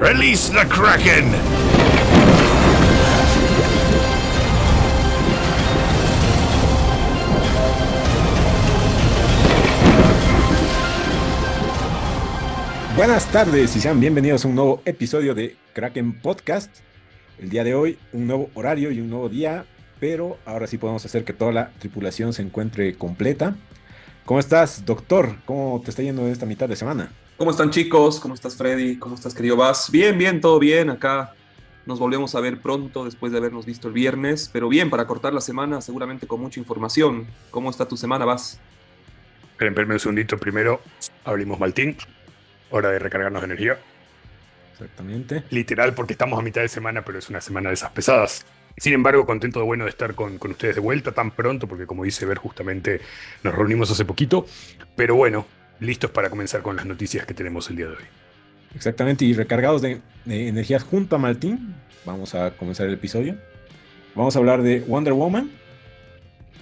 Release the Kraken! Buenas tardes y sean bienvenidos a un nuevo episodio de Kraken Podcast. El día de hoy, un nuevo horario y un nuevo día, pero ahora sí podemos hacer que toda la tripulación se encuentre completa. ¿Cómo estás, doctor? ¿Cómo te está yendo esta mitad de semana? ¿Cómo están chicos? ¿Cómo estás Freddy? ¿Cómo estás querido Vas? Bien, bien, todo bien. Acá nos volvemos a ver pronto después de habernos visto el viernes, pero bien, para cortar la semana seguramente con mucha información. ¿Cómo está tu semana, Vas? Esperen, un segundito. Primero abrimos Maltín. Hora de recargarnos de energía. Exactamente. Literal, porque estamos a mitad de semana, pero es una semana de esas pesadas. Sin embargo, contento de bueno de estar con, con, ustedes de vuelta tan pronto, porque como dice Ver, justamente nos reunimos hace poquito. Pero bueno, listos para comenzar con las noticias que tenemos el día de hoy. Exactamente, y recargados de, energías junto a Martín, vamos a comenzar el episodio. Vamos a hablar de Wonder Woman.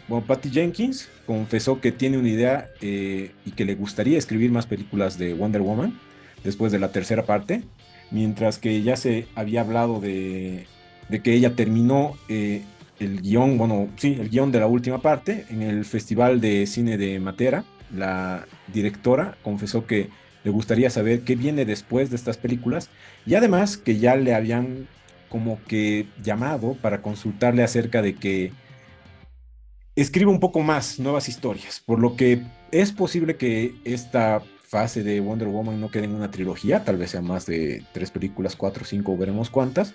Bueno, Patty Jenkins confesó que tiene una idea eh, y que le gustaría escribir más películas de Wonder Woman después de la tercera parte, mientras que ya se había hablado de de que ella terminó eh, el guion, bueno, sí, el guion de la última parte en el Festival de Cine de Matera. La directora confesó que le gustaría saber qué viene después de estas películas y además que ya le habían como que llamado para consultarle acerca de que escriba un poco más nuevas historias, por lo que es posible que esta fase de Wonder Woman no quede en una trilogía, tal vez sea más de tres películas, cuatro, cinco, veremos cuántas,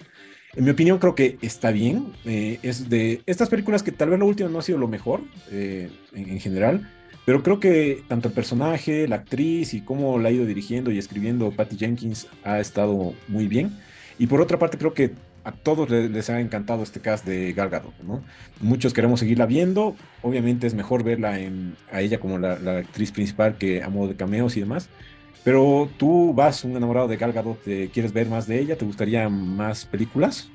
en mi opinión creo que está bien. Eh, es de estas películas que tal vez la última no ha sido lo mejor eh, en, general, pero creo que tanto el personaje, la actriz y cómo la ha ido dirigiendo y escribiendo Patty Jenkins ha estado muy bien. Y por otra parte creo que a todos les, ha encantado este cast de Gal Gadot, ¿no? Muchos queremos seguirla viendo. Obviamente es mejor verla a ella como la, actriz principal que a modo de cameos y demás. Pero tú vas un enamorado de Gal Gadot, ¿quieres ver más de ella? ¿Te gustaría más películas?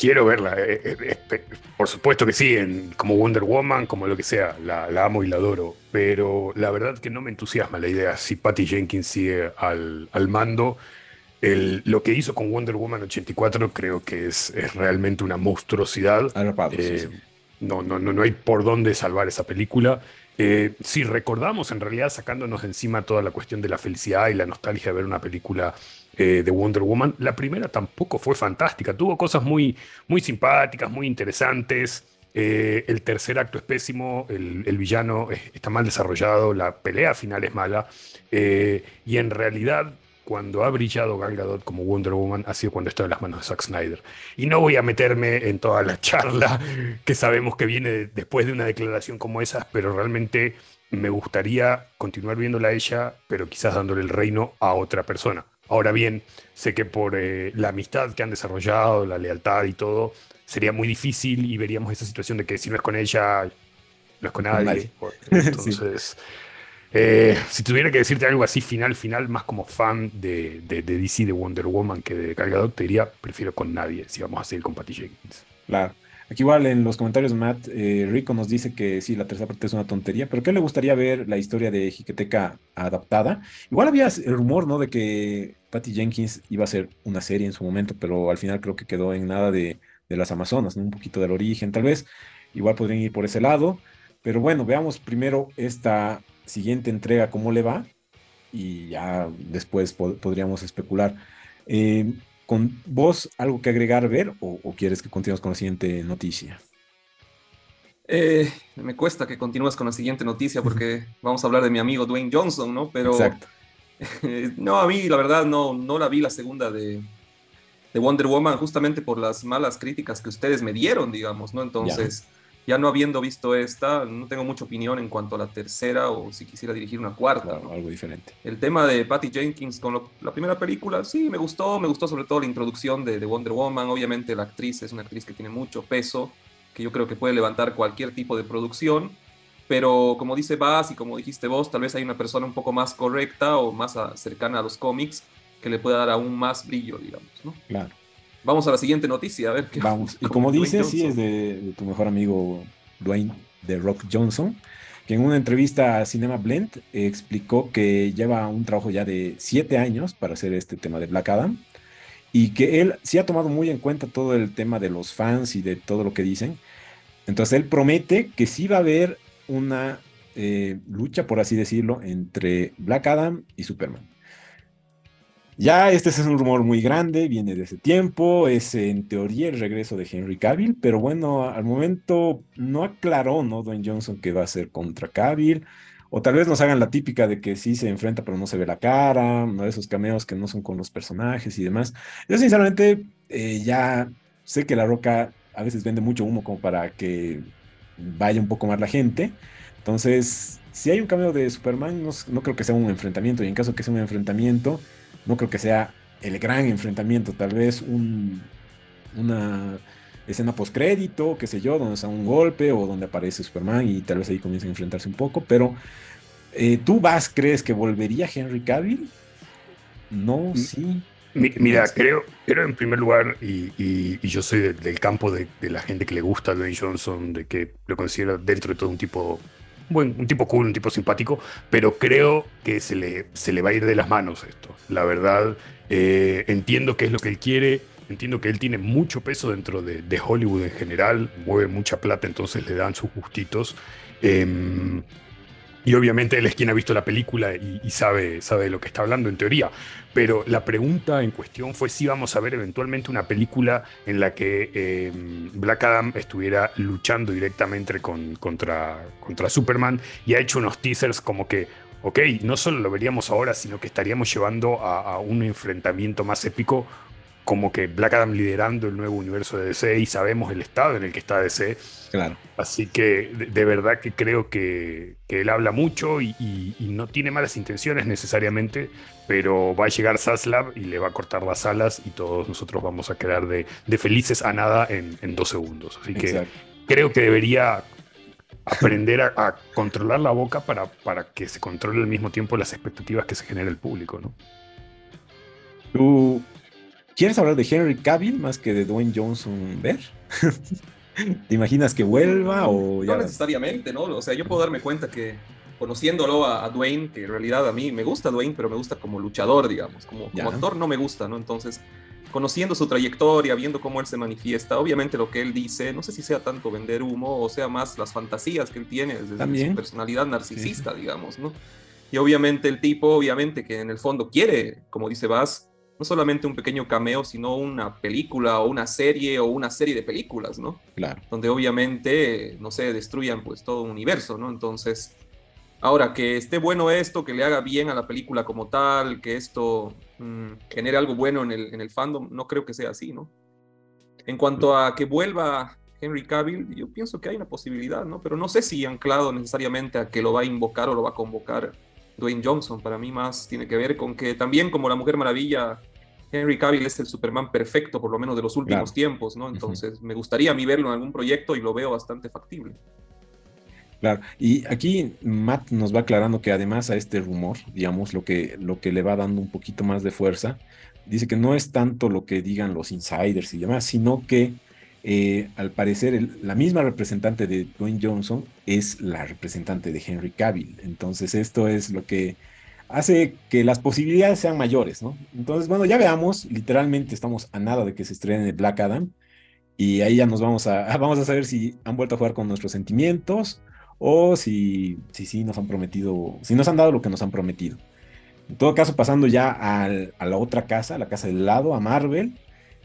Quiero verla, eh, eh, eh, por supuesto que sí, como Wonder Woman, como lo que sea, la, amo y la adoro, pero la verdad que no me entusiasma la idea si Patty Jenkins sigue al, mando. lo que hizo con Wonder Woman 84 creo que es, realmente una monstruosidad. no, no, no, no hay por dónde salvar esa película. Eh, si recordamos, en realidad, sacándonos de encima toda la cuestión de la felicidad y la nostalgia de ver una película eh, de Wonder Woman, la primera tampoco fue fantástica. Tuvo cosas muy, muy simpáticas, muy interesantes. Eh, el tercer acto es pésimo, el, el, villano está mal desarrollado, la pelea final es mala. y en realidad cuando ha brillado Gal Gadot como Wonder Woman ha sido cuando está en las manos de Zack Snyder. Y no voy a meterme en toda la charla que sabemos que viene después de una declaración como esa, pero realmente me gustaría continuar viéndola a ella, pero quizás dándole el reino a otra persona. Ahora bien, sé que por eh, la amistad que han desarrollado, la lealtad y todo, sería muy difícil y veríamos esa situación de que si no es con ella, no es con nadie. Entonces, eh, si tuviera que decirte algo así final, final, más como fan de, de, DC, de Wonder Woman que de Cargador, te diría, prefiero con nadie, si vamos a seguir con Patty Jenkins. Claro. Aquí igual en los comentarios Matt eh, Rico nos dice que sí, la tercera parte es una tontería, pero que le gustaría ver la historia de Jiqueteca adaptada. Igual había el rumor, ¿no? De que Patty Jenkins iba a ser una serie en su momento, pero al final creo que quedó en nada de, de las Amazonas, ¿no? Un poquito del origen, tal vez. Igual podrían ir por ese lado. Pero bueno, veamos primero esta siguiente entrega cómo le va y ya después podríamos especular. Eh, ¿Con vos algo que agregar, ver, o, quieres que continuemos con la siguiente noticia? Eh, me cuesta que continúes con la siguiente noticia porque vamos a hablar de mi amigo Dwayne Johnson, ¿no? Pero Exacto. no, a mí la verdad no, no la vi la segunda de, de, Wonder Woman justamente por las malas críticas que ustedes me dieron, digamos, ¿no? Entonces ya no habiendo visto esta, no tengo mucha opinión en cuanto a la tercera o si quisiera dirigir una cuarta. Algo diferente. El tema de Patty Jenkins con la primera película, sí, me gustó, me gustó sobre todo la introducción de, Wonder Woman. Obviamente la actriz es una actriz que tiene mucho peso, que yo creo que puede levantar cualquier tipo de producción. Pero como dice Bass y como dijiste vos, tal vez hay una persona un poco más correcta o más cercana a los cómics que le pueda dar aún más brillo, digamos, ¿no? Claro. Vamos a la siguiente noticia, a ver qué. Vamos. Y como dices, sí, es de, tu mejor amigo Dwayne de Rock Johnson, que en una entrevista a Cinema Blend explicó que lleva un trabajo ya de siete años para hacer este tema de Black Adam y que él sí ha tomado muy en cuenta todo el tema de los fans y de todo lo que dicen. Entonces él promete que sí va a haber una eh, lucha, por así decirlo, entre Black Adam y Superman. Ya este es un rumor muy grande, viene de ese tiempo, es en teoría el regreso de Henry Cavill, pero bueno, al momento no aclaró, ¿no? Dwayne Johnson que va a ser contra Cavill, o tal vez nos hagan la típica de que sí se enfrenta pero no se ve la cara, ¿no? Esos cameos que no son con los personajes y demás. Yo sinceramente eh, ya sé que La Roca a veces vende mucho humo como para que vaya un poco más la gente, entonces si hay un cameo de Superman, no, no creo que sea un enfrentamiento, y en caso que sea un enfrentamiento, no creo que sea el gran enfrentamiento, tal vez un, una escena postcrédito, qué sé yo, donde está un golpe o donde aparece Superman y tal vez ahí comienza a enfrentarse un poco, pero eh, ¿tú vas, crees que volvería Henry Cavill? No, sí. Mira, creo, creo en primer lugar, y, yo soy del campo de, la gente que le gusta a Dwayne Johnson, de que lo considera dentro de todo un tipo bueno, un tipo cool, un tipo simpático, pero creo que se le, se le va a ir de las manos esto. La verdad, eh, entiendo qué es lo que él quiere, entiendo que él tiene mucho peso dentro de, Hollywood en general, mueve mucha plata, entonces le dan sus gustitos. Em, y obviamente él es quien ha visto la película y, sabe, sabe de lo que está hablando en teoría. Pero la pregunta en cuestión fue si vamos a ver eventualmente una película en la que em, Black Adam estuviera luchando directamente con, contra, contra Superman y ha hecho unos teasers como que, ok, no solo lo veríamos ahora, sino que estaríamos llevando a un enfrentamiento más épico como que Black Adam liderando el nuevo universo de DC y sabemos el estado en el que está DC. Claro. Así que de, verdad que creo que, él habla mucho y, no tiene malas intenciones necesariamente, pero va a llegar Saslav y le va a cortar las alas y todos nosotros vamos a quedar de, felices a nada en, dos segundos. Así que creo que debería aprender a, controlar la boca para, para que se controle al mismo tiempo las expectativas que se genera el público, ¿no? Tú ¿Quieres hablar de Henry Cavill más que de Dwayne Johnson ver? ¿Te imaginas que vuelva o ya? No necesariamente, ¿no? O sea, yo puedo darme cuenta que conociéndolo a, Dwayne, que en realidad a mí me gusta Dwayne, pero me gusta como luchador, digamos, como, como actor no me gusta, ¿no? Entonces, conociendo su trayectoria, viendo cómo él se manifiesta, obviamente lo que él dice, no sé si sea tanto vender humo o sea más las fantasías que él tiene desde su personalidad narcisista, digamos, ¿no? Y obviamente el tipo, obviamente que en el fondo quiere, como dice Vaz, no solamente un pequeño cameo, sino una película o una serie o una serie de películas, ¿no? Claro. Donde obviamente, no sé, destruyan pues todo un universo, ¿no? Entonces, ahora que esté bueno esto, que le haga bien a la película como tal, que esto mm, genere algo bueno en el, en el fandom, no creo que sea así, ¿no? En cuanto a que vuelva Henry Cavill, yo pienso que hay una posibilidad, ¿no? Pero no sé si anclado necesariamente a que lo va a invocar o lo va a convocar Dwayne Johnson. Para mí más tiene que ver con que también como la Mujer Maravilla Henry Cavill es el Superman perfecto, por lo menos de los últimos tiempos, ¿no? Entonces, me gustaría a mí verlo en algún proyecto y lo veo bastante factible. Claro, y aquí Matt nos va aclarando que además a este rumor, digamos, lo que, lo que le va dando un poquito más de fuerza, dice que no es tanto lo que digan los insiders y demás, sino que eh, al parecer la misma representante de Dwayne Johnson es la representante de Henry Cavill. Entonces esto es lo que hace que las posibilidades sean mayores, ¿no? Entonces, bueno, ya veamos, literalmente estamos a nada de que se estrene Black Adam y ahí ya nos vamos a, vamos a saber si han vuelto a jugar con nuestros sentimientos o si sí si, nos han prometido, si nos han dado lo que nos han prometido. En todo caso, pasando ya a la otra casa, la casa del lado, a Marvel,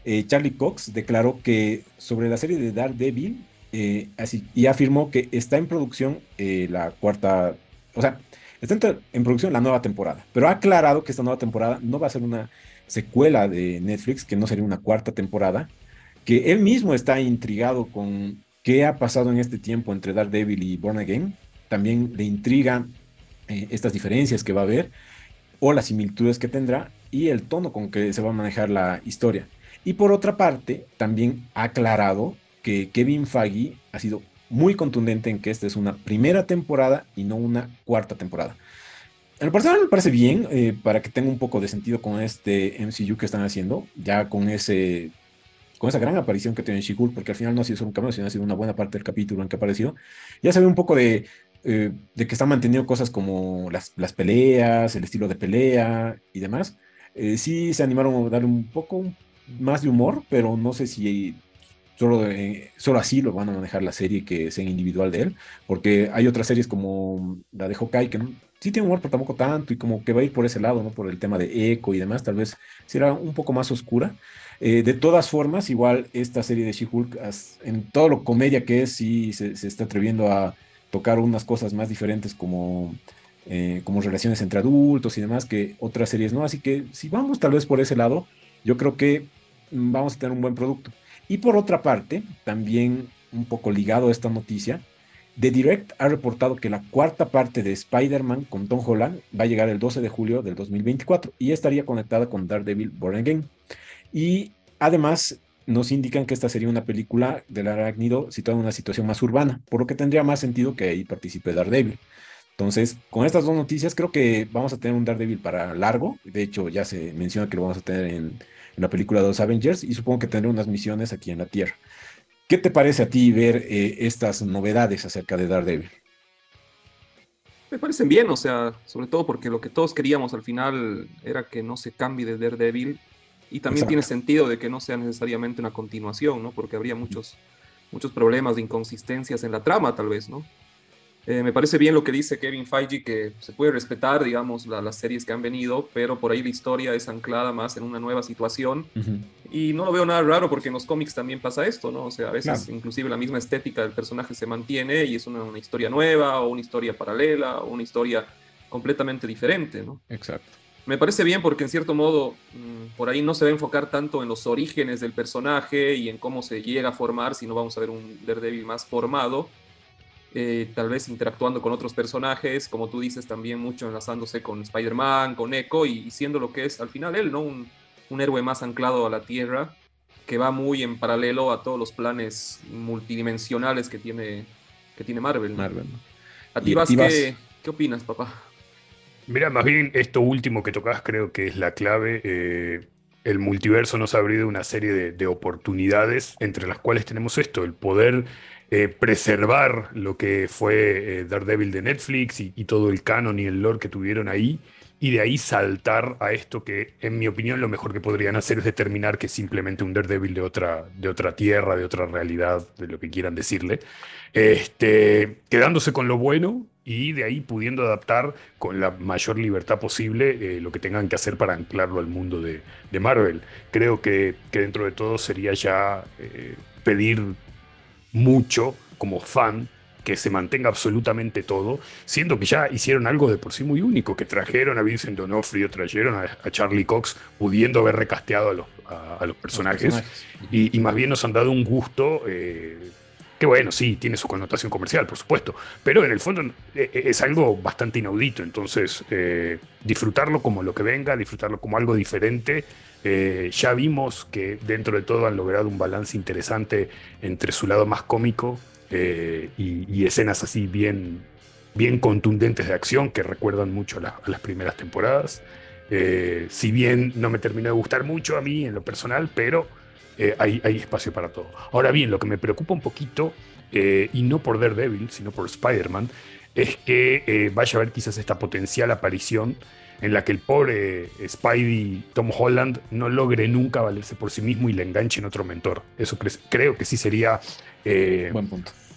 eh, Charlie Cox declaró que sobre la serie de Daredevil, eh, así, y afirmó que está en producción eh, la cuarta, o sea, Está en producción la nueva temporada, pero ha aclarado que esta nueva temporada no va a ser una secuela de Netflix, que no sería una cuarta temporada, que él mismo está intrigado con qué ha pasado en este tiempo entre Daredevil y Born Again. También le intriga eh, estas diferencias que va a haber o las similitudes que tendrá y el tono con que se va a manejar la historia. Y por otra parte, también ha aclarado que Kevin Feige ha sido muy contundente en que esta es una primera temporada y no una cuarta temporada. En lo personal me parece bien, eh, para que tenga un poco de sentido con este MCU que están haciendo, ya con ese con esa gran aparición que tiene Shigul, porque al final no ha sido solo un cameo, sino ha sido una buena parte del capítulo en que apareció, ya se ve un poco de, eh, de que están manteniendo cosas como las, las, peleas, el estilo de pelea y demás. Eh, sí se animaron a darle un poco, más de humor, pero no sé si solo, eh, solo así lo van a manejar la serie que sea individual de él, porque hay otras series como la de Hawkeye que sí tiene humor, pero tampoco tanto, y como que va a ir por ese lado, ¿no? Por el tema de eco y demás, tal vez será un poco más oscura. Eh, de todas formas, igual esta serie de She-Hulk, en todo lo comedia que es, sí se, está atreviendo a tocar unas cosas más diferentes como, eh, como relaciones entre adultos y demás que otras series no. Así que si vamos tal vez por ese lado, yo creo que mm, vamos a tener un buen producto. Y por otra parte, también un poco ligado a esta noticia, The Direct ha reportado que la cuarta parte de Spider-Man con Tom Holland va a llegar el 12 de julio del 2024 y estaría conectada con Daredevil Born Again. Y además nos indican que esta sería una película del arácnido situada en una situación más urbana, por lo que tendría más sentido que ahí participe Daredevil. Entonces, con estas dos noticias, creo que vamos a tener un Daredevil para largo. De hecho, ya se menciona que lo vamos a tener en, la película de los Avengers y supongo que tendré unas misiones aquí en la Tierra. ¿Qué te parece a ti ver eh, estas novedades acerca de Daredevil? Me parecen bien, o sea, sobre todo porque lo que todos queríamos al final era que no se cambie de Daredevil y también tiene sentido de que no sea necesariamente una continuación, ¿no? Porque habría muchos, muchos problemas de inconsistencias en la trama, tal vez, ¿no? Eh, me parece bien lo que dice Kevin Feige, que se puede respetar, digamos, las series que han venido, pero por ahí la historia es anclada más en una nueva situación. Y no lo veo nada raro porque en los cómics también pasa esto, ¿no? O sea, a veces inclusive la misma estética del personaje se mantiene y es una, una, historia nueva o una historia paralela o una historia completamente diferente, ¿no? Exacto. Me parece bien porque en cierto modo mm, por ahí no se va a enfocar tanto en los orígenes del personaje y en cómo se llega a formar, sino vamos a ver un Daredevil más formado eh, tal vez interactuando con otros personajes, como tú dices, también mucho enlazándose con Spider-Man, con Echo y, siendo lo que es al final él, ¿no? Un, un, héroe más anclado a la Tierra, que va muy en paralelo a todos los planes multidimensionales que tiene, que tiene Marvel. Marvel. ¿A ti vas, ¿qué, ¿qué, opinas, papá? Mira, más bien esto último que tocas creo que es la clave. Eh, el multiverso nos ha abrido una serie de, de oportunidades, entre las cuales tenemos esto, el poder eh, preservar lo que fue eh, Daredevil de Netflix y, todo el canon y el lore que tuvieron ahí, y de ahí saltar a esto que, en mi opinión, lo mejor que podrían hacer es determinar que es simplemente un Daredevil de otra, de otra tierra, de otra realidad, de lo que quieran decirle, este, quedándose con lo bueno y de ahí pudiendo adaptar con la mayor libertad posible eh, lo que tengan que hacer para anclarlo al mundo de, Marvel. Creo que, que, dentro de todo sería ya pedir mucho como fan que se mantenga absolutamente todo, siendo que ya hicieron algo de por sí muy único, que trajeron a Vincent D'Onofrio, trajeron a, Charlie Cox, pudiendo haber recasteado a los, personajes, y, más bien nos han dado un gusto eh, que bueno, sí, tiene su connotación comercial, por supuesto, pero en el fondo eh, eh, es algo bastante inaudito, entonces disfrutarlo como lo que venga, disfrutarlo como algo diferente, eh, ya vimos que dentro de todo han logrado un balance interesante entre su lado más cómico eh, y, escenas así bien, bien contundentes de acción que recuerdan mucho a, las primeras temporadas. Eh, si bien no me terminó de gustar mucho a mí en lo personal, pero hay, hay, espacio para todo. Ahora bien, lo que me preocupa un poquito, y no por Daredevil, sino por Spider-Man, es que vaya a haber quizás esta potencial aparición en la que el pobre Spidey Tom Holland no logre nunca valerse por sí mismo y le enganche en otro mentor. Eso creo que sí sería eh,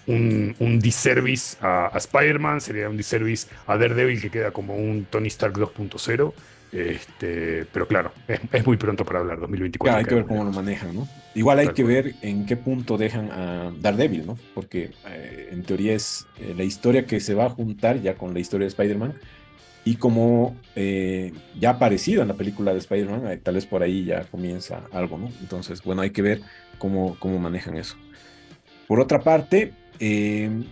Un, un, disservice a, Spider-Man, sería un disservice a Daredevil que queda como un Tony Stark 2.0. Este, pero claro, es, muy pronto para hablar, 2024. hay que ver cómo lo manejan, ¿no? Igual hay que ver en qué punto dejan a Daredevil, ¿no? Porque eh, en teoría es eh, la historia que se va a juntar ya con la historia de Spider-Man y como eh, ya ha aparecido en la película de Spider-Man, eh, tal vez por ahí ya comienza algo, ¿no? Entonces, bueno, hay que ver cómo, cómo manejan eso. Por otra parte, em,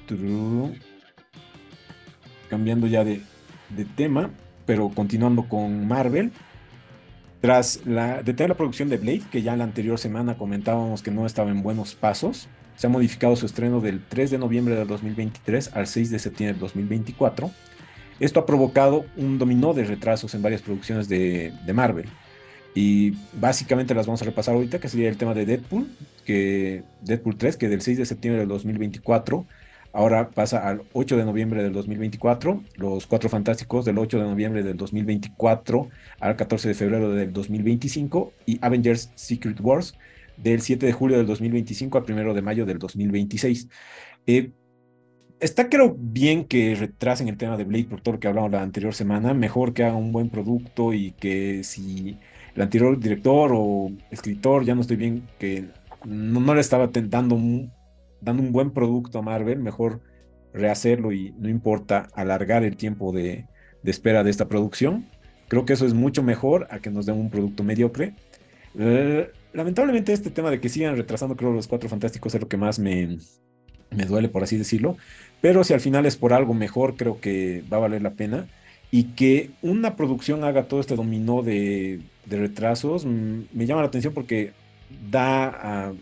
cambiando ya de, tema, pero continuando con Marvel, tras la, detener la producción de Blade, que ya la anterior semana comentábamos que no estaba en buenos pasos, se ha modificado su estreno del 3 de noviembre del 2023 al 6 de septiembre del 2024 esto ha provocado un dominó de retrasos en varias producciones de, Marvel. Y básicamente las vamos a repasar ahorita, que sería el tema de Deadpool, Deadpool 3, que del 6 de septiembre del 2024 Ahora pasa al 8 de noviembre del 2024, Los Cuatro Fantásticos del 8 de noviembre del 2024 al 14 de febrero del 2025 y Avengers Secret Wars del 7 de julio del 2025 al 1 de mayo del 2026. Eh, está creo bien que retrasen el tema de Blade por que hablamos la anterior semana, mejor que haga un buen producto y que si el anterior director o escritor, ya no estoy bien, que no, le estaba tentando dando un buen producto a Marvel, mejor rehacerlo y no importa alargar el tiempo de, espera de esta producción. Creo que eso es mucho mejor a que nos den un producto mediocre. Eh, lamentablemente este tema de que sigan retrasando creo los cuatro fantásticos es lo que más me, me duele por así decirlo. Pero si al final es por algo mejor, creo que va a valer la pena. Y que una producción haga todo este dominó de, retrasos mm, me llama la atención porque da a,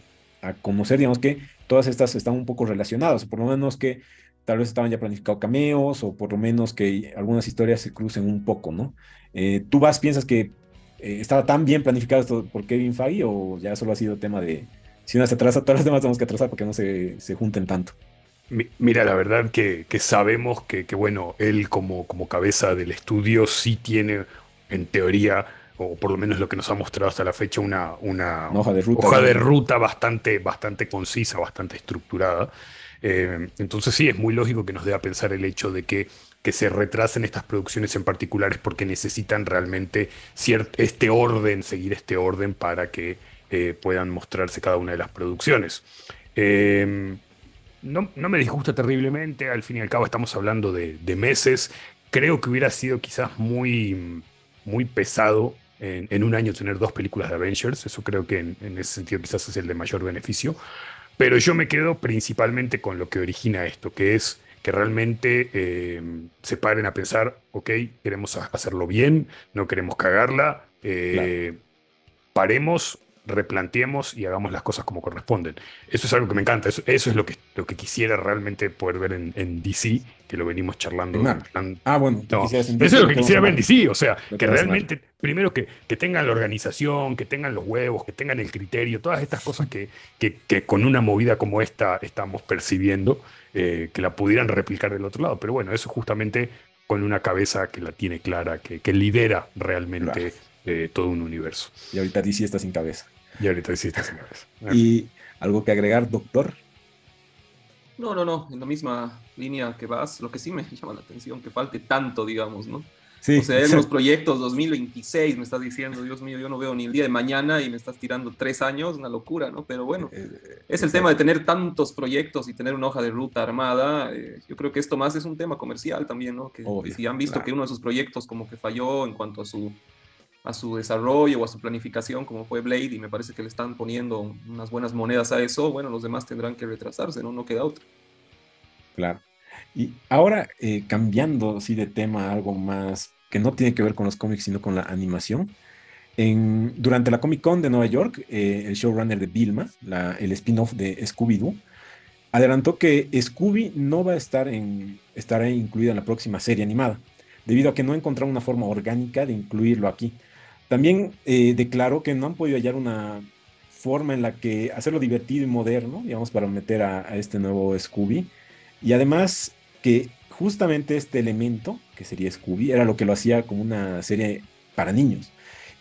a conocer, digamos que todas estas están un poco relacionadas, por lo menos que tal vez estaban ya planificados cameos, o por lo menos que algunas historias se crucen un poco, ¿no? Eh, ¿Tú vas, piensas que eh, estaba tan bien planificado esto por Kevin Feige, o ya solo ha sido tema de, si una se atrasa, todas las demás tenemos que atrasar porque no se, se junten tanto? Mira, la verdad que, sabemos que, bueno, él como, como cabeza del estudio sí tiene, en teoría, o por lo menos lo que nos ha mostrado hasta la fecha, una, una, hoja de ruta, hoja de ruta bastante, bastante concisa, bastante estructurada. Eh, entonces sí, es muy lógico que nos dé a pensar el hecho de que, que se retrasen estas producciones en particulares porque necesitan realmente este orden, seguir este orden para que eh, puedan mostrarse cada una de las producciones. Eh, no, no, me disgusta terriblemente, al fin y al cabo estamos hablando de, de meses. Creo que hubiera sido quizás muy, muy pesado en, un año tener dos películas de Avengers, eso creo que en, ese sentido quizás es el de mayor beneficio, pero yo me quedo principalmente con lo que origina esto, que es que realmente eh, se paren a pensar, ok, queremos hacerlo bien, no queremos cagarla, eh, paremos, replanteemos y hagamos las cosas como corresponden. Eso es algo que me encanta, eso, es lo que, lo que quisiera realmente poder ver en, DC, que lo venimos charlando. ah, bueno, eso es lo que quisiera ver en DC, o sea, que realmente, primero que, que, tengan la organización, que tengan los huevos, que tengan el criterio, todas estas cosas que, que, con una movida como esta estamos percibiendo, eh, que la pudieran replicar del otro lado. Pero bueno, eso justamente con una cabeza que la tiene clara, que, lidera realmente eh, todo un universo. Y ahorita DC está sin cabeza. Y ahorita sí estás ¿Y algo que agregar, doctor? No, no, no, en la misma línea que vas, lo que sí me llama la atención, que falte tanto, digamos, ¿no? Sí, o sea, en los proyectos 2026 me estás diciendo, Dios mío, yo no veo ni el día de mañana y me estás tirando tres años, una locura, ¿no? Pero bueno, eh, eh, es el tema de tener tantos proyectos y tener una hoja de ruta armada. Eh, yo creo que esto más es un tema comercial también, ¿no? Que si han visto que uno de sus proyectos como que falló en cuanto a su a su desarrollo o a su planificación como fue Blade y me parece que le están poniendo unas buenas monedas a eso, bueno, los demás tendrán que retrasarse, ¿no? No queda otro. Claro. Y ahora, eh, cambiando así de tema, algo más que no tiene que ver con los cómics, sino con la animación. Durante la Comic Con de Nueva York, eh, el showrunner de Vilma, el spin-off de Scooby-Doo, adelantó que Scooby no va a estar en, estará incluida en la próxima serie animada, debido a que no encontraron una forma orgánica de incluirlo aquí. También eh, declaró que no han podido hallar una forma en la que hacerlo divertido y moderno, digamos, para meter a, este nuevo Scooby. Y además que justamente este elemento, que sería Scooby, era lo que lo hacía como una serie para niños.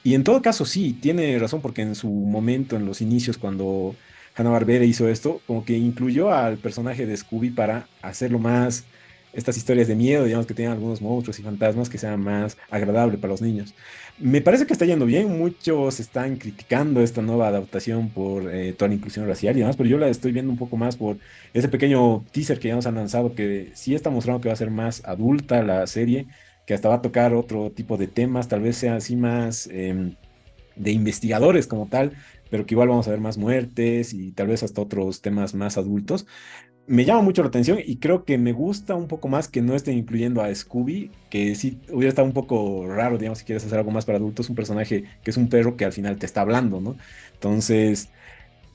Y en todo caso sí, tiene razón porque en su momento, en los inicios, cuando Hanna-Barbera hizo esto, como que incluyó al personaje de Scooby para hacerlo más estas historias de miedo, digamos que tengan algunos monstruos y fantasmas que sean más agradable para los niños. Me parece que está yendo bien, muchos están criticando esta nueva adaptación por eh, toda la inclusión racial y demás, pero yo la estoy viendo un poco más por ese pequeño teaser que ya nos han lanzado, que sí está mostrando que va a ser más adulta la serie, que hasta va a tocar otro tipo de temas, tal vez sea así más em, de investigadores como tal, pero que igual vamos a ver más muertes y tal vez hasta otros temas más adultos me llama mucho la atención y creo que me gusta un poco más que no estén incluyendo a Scooby, que sí hubiera estado un poco raro, digamos, si quieres hacer algo más para adultos, un personaje que es un perro que al final te está hablando, ¿no? Entonces,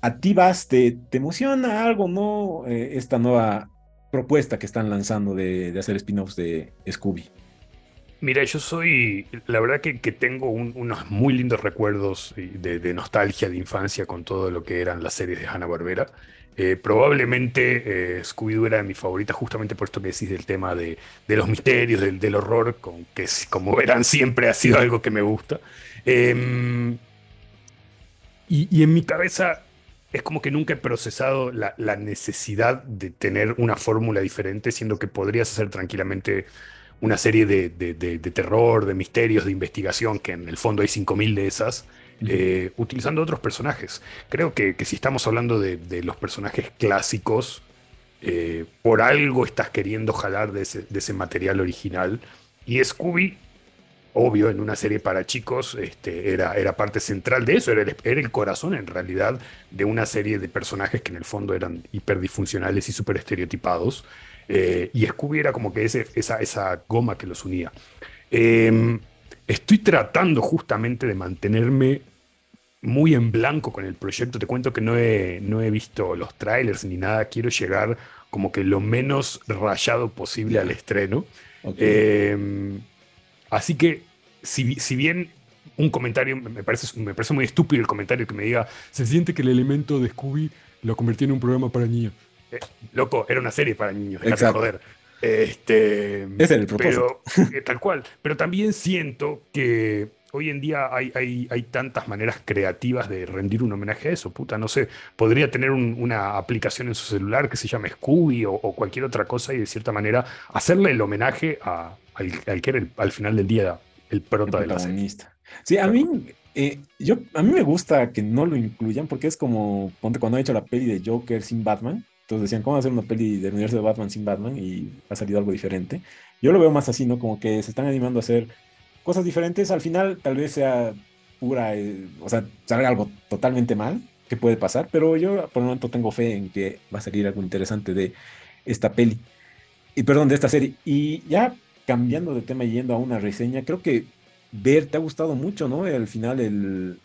a ti vas, te, emociona algo, ¿no? Eh, esta nueva propuesta que están lanzando de, hacer spin-offs de Scooby. Mira, yo soy, la verdad que, tengo unos muy lindos recuerdos de, nostalgia de infancia con todo lo que eran las series de Hanna-Barbera. Eh, probablemente eh, Scooby-Doo era mi favorita justamente por esto que decís del tema de, los misterios, del, horror, que como verán siempre ha sido algo que me gusta. Em, y, en mi cabeza es como que nunca he procesado la necesidad de tener una fórmula diferente, siendo que podrías hacer tranquilamente una serie de, terror, de misterios, de investigación, que en el fondo hay 5.000 de esas, eh, utilizando otros personajes. Creo que, si estamos hablando de, los personajes clásicos, eh, por algo estás queriendo jalar de ese, material original. Y Scooby, obvio, en una serie para chicos, este, era, era parte central de eso, era el, era el corazón en realidad de una serie de personajes que en el fondo eran hiperdisfuncionales y súper estereotipados. Eh, y Scooby era como que ese, esa, esa goma que los unía. Em, estoy tratando justamente de mantenerme muy en blanco con el proyecto. Te cuento que no he, no he visto los trailers ni nada. Quiero llegar como que lo menos rayado posible al estreno. Em, así que, si, si, bien un comentario, me parece, me parece muy estúpido el comentario que me diga, se siente que el elemento de Scooby lo convirtió en un programa para niños. Eh, loco, era una serie para niños, Exacto. joder. Este, Ese es el propósito. Pero, eh, tal cual. Pero también siento que hoy en día hay, hay, hay, tantas maneras creativas de rendir un homenaje a eso. Puta, no sé, podría tener una aplicación en su celular que se llame Scooby o, cualquier otra cosa y de cierta manera hacerle el homenaje a, al, que era al final del día el prota de la serie. Sí, a mí, eh, yo, a mí me gusta que no lo incluyan porque es como, ponte, cuando ha hecho la peli de Joker sin Batman, entonces decían, ¿cómo hacer una peli del universo de Batman sin Batman? Y ha salido algo diferente. Yo lo veo más así, ¿no? Como que se están animando a hacer cosas diferentes. Al final tal vez sea pura, eh, o sea, salga algo totalmente mal, que puede pasar, pero yo por el momento tengo fe en que va a salir algo interesante de esta peli. Y perdón, de esta serie. Y ya cambiando de tema y yendo a una reseña, creo que ver te ha gustado mucho, ¿no? Al final el,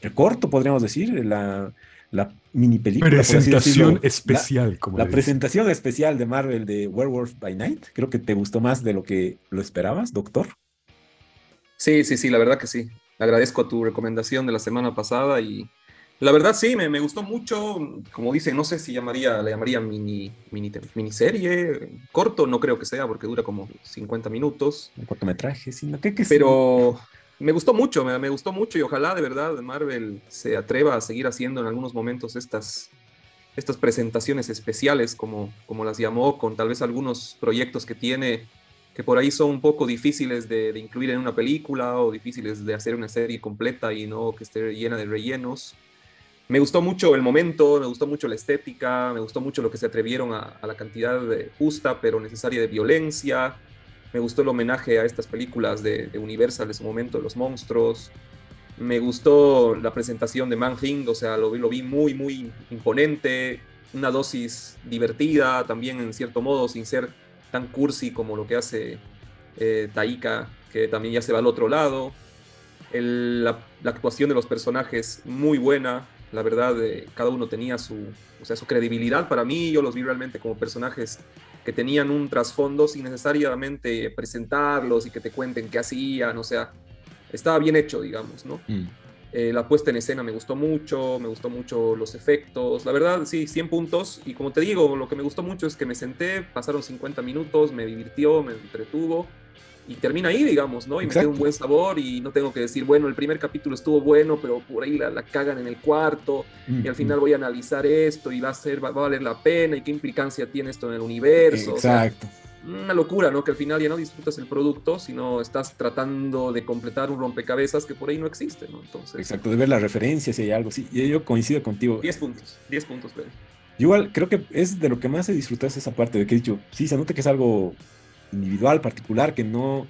el corto, podríamos decir, la la mini película. Presentación especial, como La presentación especial de Marvel de Werewolf by Night. Creo que te gustó más de lo que lo esperabas, doctor. Sí, sí, sí, la verdad que sí. Agradezco a tu recomendación de la semana pasada y la verdad sí, me, gustó mucho. Como dice, no sé si llamaría, le llamaría mini, mini miniserie. Corto no creo que sea porque dura como 50 minutos. Un cortometraje, sino que, que Pero me gustó mucho, me, gustó mucho y ojalá de verdad Marvel se atreva a seguir haciendo en algunos momentos estas, estas presentaciones especiales, como, como las llamó, con tal vez algunos proyectos que tiene que por ahí son un poco difíciles de, incluir en una película o difíciles de hacer una serie completa y no que esté llena de rellenos. Me gustó mucho el momento, me gustó mucho la estética, me gustó mucho lo que se atrevieron a, a la cantidad justa pero necesaria de violencia, me gustó el homenaje a estas películas de, Universal de su momento, Los Monstruos. Me gustó la presentación de Man Thing, o sea, lo, lo vi muy, muy imponente. Una dosis divertida también, en cierto modo, sin ser tan cursi como lo que hace eh, Taika, que también ya se va al otro lado. la, actuación de los personajes muy buena, la verdad, eh, cada uno tenía su, o sea, su credibilidad para mí, yo los vi realmente como personajes que tenían un trasfondo sin necesariamente presentarlos y que te cuenten qué hacían, o sea, estaba bien hecho, digamos, ¿no? Mm. Eh, la puesta en escena me gustó mucho, me gustó mucho los efectos, la verdad, sí, 100 puntos, y como te digo, lo que me gustó mucho es que me senté, pasaron 50 minutos, me divirtió, me entretuvo, y termina ahí, digamos, ¿no? Y me queda un buen sabor y no tengo que decir, bueno, el primer capítulo estuvo bueno, pero por ahí la, cagan en el cuarto y al final voy a analizar esto y va a ser, va, a valer la pena y qué implicancia tiene esto en el universo. Exacto. una locura, ¿no? Que al final ya no disfrutas el producto, sino estás tratando de completar un rompecabezas que por ahí no existe, ¿no? Entonces. Exacto, de ver las referencias y algo. Sí, y yo coincido contigo. 10 puntos, 10 puntos, Pedro. Igual creo que es de lo que más he disfrutado esa parte de que he dicho, sí, se nota que es algo individual, particular, que no,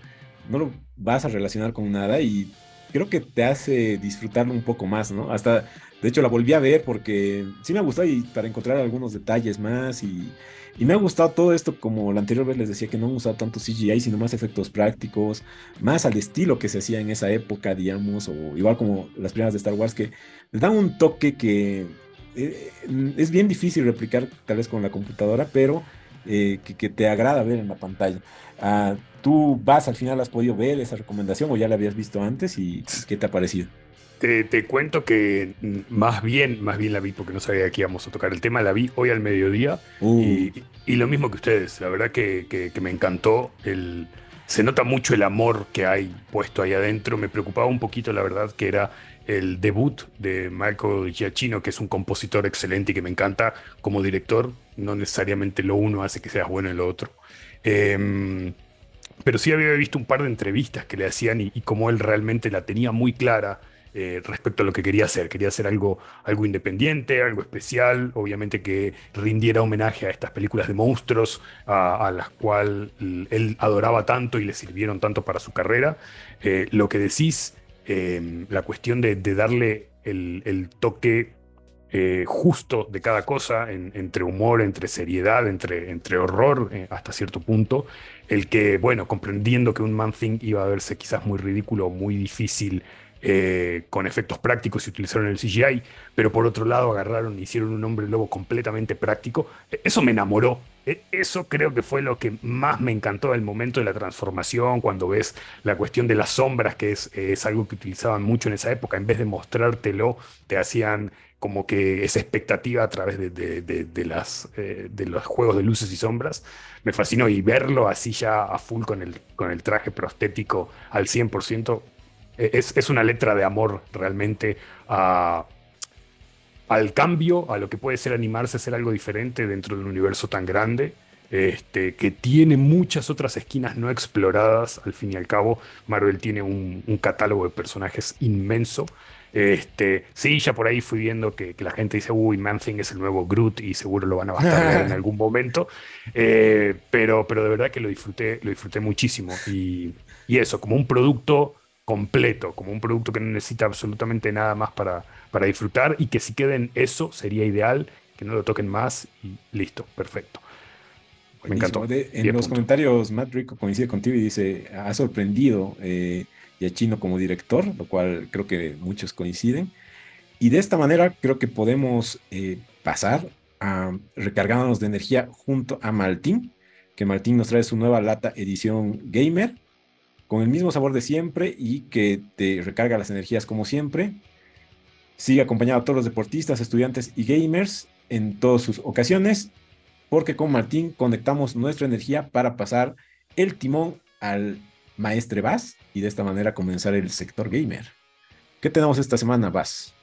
no lo vas a relacionar con nada y creo que te hace disfrutarlo un poco más, ¿no? Hasta, de hecho, la volví a ver porque sí me ha gustado y para encontrar algunos detalles más y, y me ha gustado todo esto, como la anterior vez les decía que no me gustaba tanto CGI, sino más efectos prácticos, más al estilo que se hacía en esa época, digamos, o igual como las primeras de Star Wars, que le dan un toque que eh, es bien difícil replicar tal vez con la computadora, pero eh, que, te agrada ver en la pantalla. Ah, ¿Tú vas al final, has podido ver esa recomendación o ya la habías visto antes y qué te ha parecido? Te, cuento que más bien, más bien la vi porque no sabía que íbamos a tocar el tema, la vi hoy al mediodía uh. y, lo mismo que ustedes, la verdad que, me encantó, el, se nota mucho el amor que hay puesto ahí adentro, me preocupaba un poquito la verdad que era el debut de Marco Giacchino, que es un compositor excelente y que me encanta como director, no necesariamente lo uno hace que seas bueno en lo otro. Em, pero sí había visto un par de entrevistas que le hacían y, y como él realmente la tenía muy clara eh, respecto a lo que quería hacer. Quería hacer algo, algo independiente, algo especial, obviamente que rindiera homenaje a estas películas de monstruos a, las cuales él adoraba tanto y le sirvieron tanto para su carrera. Eh, lo que decís, em, la cuestión de, darle el, toque eh, justo de cada cosa, entre humor, entre seriedad, entre, entre horror hasta cierto punto, el que, bueno, comprendiendo que un Man Thing iba a verse quizás muy ridículo, muy difícil eh, con efectos prácticos y utilizaron el CGI, pero por otro lado agarraron y hicieron un hombre lobo completamente práctico. E, eso me enamoró. E, eso creo que fue lo que más me encantó del momento de la transformación, cuando ves la cuestión de las sombras, que es, es algo que utilizaban mucho en esa época, en vez de mostrártelo, te hacían como que esa expectativa a través de, de, las, eh, de los juegos de luces y sombras. Me fascinó y verlo así ya a full con el, con el traje prostético al 100%, es, una letra de amor realmente al cambio, a lo que puede ser animarse a hacer algo diferente dentro de un universo tan grande. Este, que tiene muchas otras esquinas no exploradas. Al fin y al cabo, Marvel tiene un, catálogo de personajes inmenso. Este, sí, ya por ahí fui viendo que, la gente dice, uy, Man es el nuevo Groot y seguro lo van a bastardear en algún momento. Eh, pero, pero de verdad que lo disfruté, lo disfruté muchísimo. Y, y eso, como un producto completo, como un producto que no necesita absolutamente nada más para, para disfrutar y que si queden eso sería ideal, que no lo toquen más y listo, perfecto. Me encantó. en los comentarios, Matt Rico coincide contigo y dice, ha sorprendido eh, Chino como director, lo cual creo que muchos coinciden. Y de esta manera creo que podemos eh, pasar a recargarnos de energía junto a Martín, que Martín nos trae su nueva lata edición gamer con el mismo sabor de siempre y que te recarga las energías como siempre. Sigue acompañado a todos los deportistas, estudiantes y gamers en todas sus ocasiones, porque con Martín conectamos nuestra energía para pasar el timón al maestre Vaz y de esta manera comenzar el sector gamer. ¿Qué tenemos esta semana, Vaz?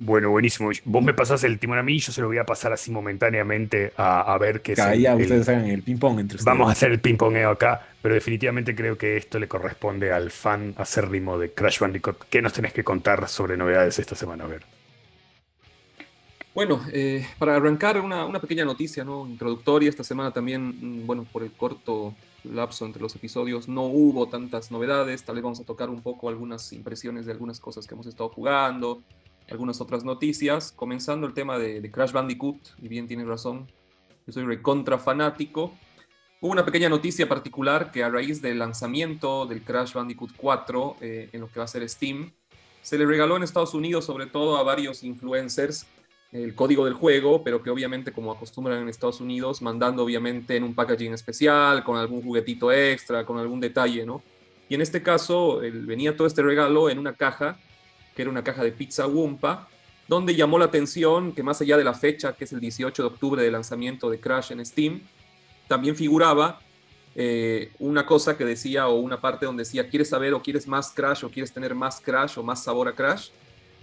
Bueno, buenísimo. Vos me pasás el timón a mí, yo se lo voy a pasar así momentáneamente a, ver qué es. ya ustedes hagan el ping-pong entre ustedes. Vamos a hacer el ping-pongeo acá, pero definitivamente creo que esto le corresponde al fan acérrimo de Crash Bandicoot. ¿Qué nos tenés que contar sobre novedades esta semana? A ver. Bueno, eh, para arrancar una, pequeña noticia ¿no? introductoria, esta semana también, mm, bueno, por el corto lapso entre los episodios no hubo tantas novedades, tal vez vamos a tocar un poco algunas impresiones de algunas cosas que hemos estado jugando, algunas otras noticias, comenzando el tema de, Crash Bandicoot, y bien tienes razón, yo soy recontra fanático. Hubo una pequeña noticia particular que a raíz del lanzamiento del Crash Bandicoot 4 eh, en lo que va a ser Steam, se le regaló en Estados Unidos sobre todo a varios influencers el código del juego, pero que obviamente como acostumbran en Estados Unidos, mandando obviamente en un packaging especial, con algún juguetito extra, con algún detalle, ¿no? Y en este caso venía todo este regalo en una caja que era una caja de pizza Wumpa, donde llamó la atención que más allá de la fecha, que es el 18 de octubre de lanzamiento de Crash en Steam, también figuraba eh, una cosa que decía, o una parte donde decía, ¿quieres saber o quieres más Crash o quieres tener más Crash o más sabor a Crash?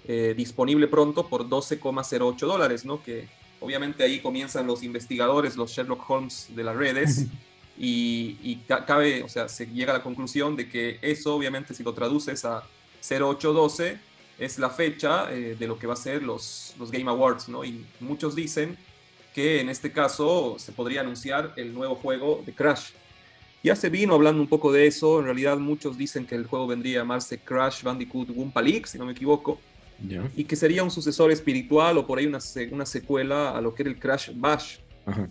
Eh, disponible pronto por 12,08 dólares, ¿no? Que obviamente ahí comienzan los investigadores, los Sherlock Holmes de las redes. Y, y, cabe, o sea, se llega a la conclusión de que eso, obviamente, si lo traduces a 0812, es la fecha eh, de lo que va a ser los, los Game Awards, ¿no? Y muchos dicen que en este caso se podría anunciar el nuevo juego de Crash. Ya se vino hablando un poco de eso, en realidad muchos dicen que el juego vendría a llamarse Crash Bandicoot Wumpa League, si no me equivoco, y que sería un sucesor espiritual o por ahí una, una secuela a lo que era el Crash Bash,